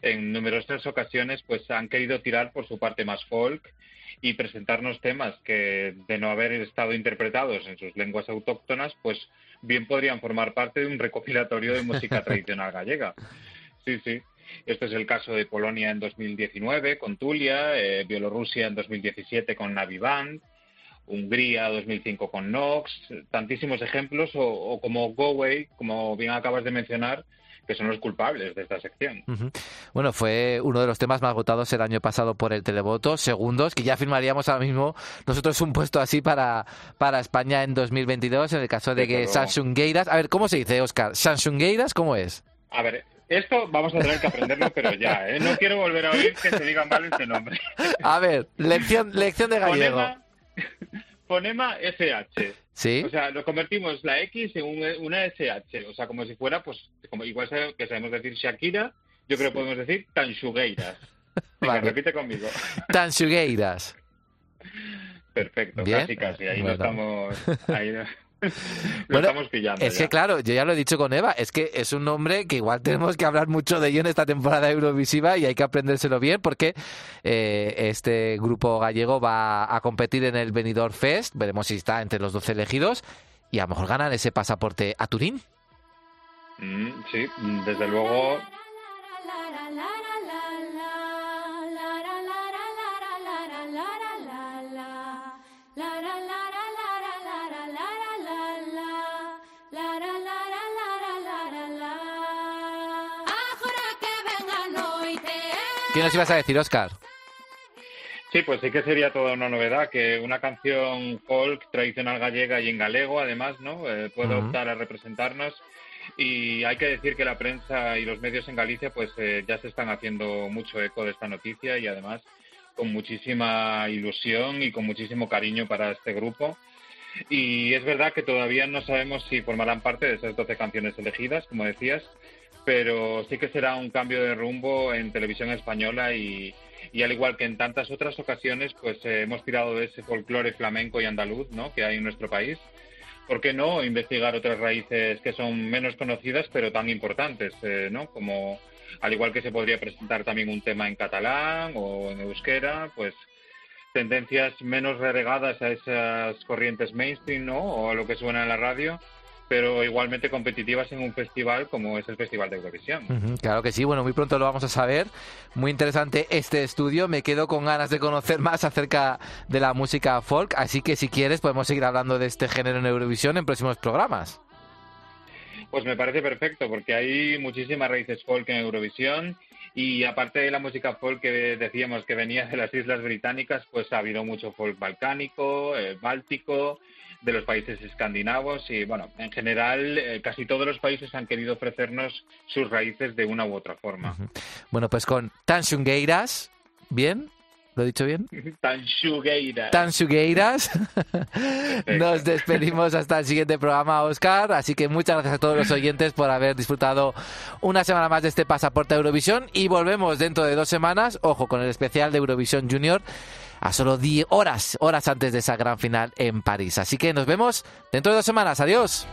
en numerosas ocasiones pues han querido tirar por su parte más folk y presentarnos temas que de no haber estado interpretados en sus lenguas autóctonas pues bien podrían formar parte de un recopilatorio de música tradicional gallega. Sí, sí. Este es el caso de Polonia en 2019 con Tulia, eh, Bielorrusia en 2017 con Navi Band, Hungría 2005 con Nox, tantísimos ejemplos, o, o como Go Away, como bien acabas de mencionar, que son los culpables de esta sección. Ujú. Bueno, fue uno de los temas más votados el año pasado por el televoto, segundos, que ya firmaríamos ahora mismo nosotros un puesto así para, para España en 2022, en el caso de que luego. Samsung Geiras... A ver, ¿cómo se dice, Oscar? ¿Samsung Geiras cómo es? A ver, esto vamos a tener que aprenderlo, pero ya, ¿eh? No quiero volver a oír que se diga mal este nombre. A ver, lección, lección de gallego. Fonema, fonema SH. ¿Sí? O sea, lo convertimos la X en un- una SH. O sea, como si fuera, pues, como igual que sabemos decir Shakira, yo creo que podemos decir Tansugueiras. Venga, Vale. repite conmigo. Tansugueiras. Perfecto, Bien. casi, casi. Ahí Bueno. lo estamos, ahí lo, lo Bueno, estamos pillando. Es ya. que claro, yo ya lo he dicho con Eva, es que es un nombre que igual tenemos que hablar mucho de ello en esta temporada Eurovisiva y hay que aprendérselo bien porque eh, este grupo gallego va a competir en el Benidorm Fest, veremos si está entre los 12 elegidos y a lo mejor ganan ese pasaporte a Turín. Mm, sí, desde luego. ¿Qué nos ibas a decir, Oscar? Sí, pues sí que sería toda una novedad que una canción folk tradicional gallega y en galego, además, ¿no? Eh, pueda optar a representarnos. Y hay que decir que la prensa y los medios en Galicia, pues eh, ya se están haciendo mucho eco de esta noticia y además con muchísima ilusión y con muchísimo cariño para este grupo. Y es verdad que todavía no sabemos si formarán parte de esas 12 canciones elegidas, como decías, pero sí que será un cambio de rumbo en televisión española y, y al igual que en tantas otras ocasiones, pues eh, hemos tirado de ese folclore flamenco y andaluz ¿no? que hay en nuestro país. ¿Por qué no investigar otras raíces que son menos conocidas pero tan importantes, eh, ¿no? Como al igual que se podría presentar también un tema en catalán o en euskera, pues tendencias menos relegadas a esas corrientes mainstream, ¿no? O a lo que suena en la radio, pero igualmente competitivas en un festival como es el Festival de Eurovisión. Claro que sí, bueno, muy pronto lo vamos a saber. Muy interesante este estudio, me quedo con ganas de conocer más acerca de la música folk, así que si quieres podemos seguir hablando de este género en Eurovisión en próximos programas. Pues me parece perfecto, porque hay muchísimas raíces folk en Eurovisión y aparte de la música folk que decíamos que venía de las Islas Británicas, pues ha habido mucho folk balcánico, eh, báltico, de los países escandinavos y bueno, en general eh, casi todos los países han querido ofrecernos sus raíces de una u otra forma. Bueno, pues con Tansungueiras, ¿bien? ¿Lo he dicho bien? Tansugueira. Tansugueiras. Nos despedimos hasta el siguiente programa, Oscar. Así que muchas gracias a todos los oyentes por haber disfrutado una semana más de este pasaporte a Eurovisión. Y volvemos dentro de dos semanas, ojo, con el especial de Eurovisión Junior a solo 10 horas, horas antes de esa gran final en París. Así que nos vemos dentro de dos semanas. Adiós.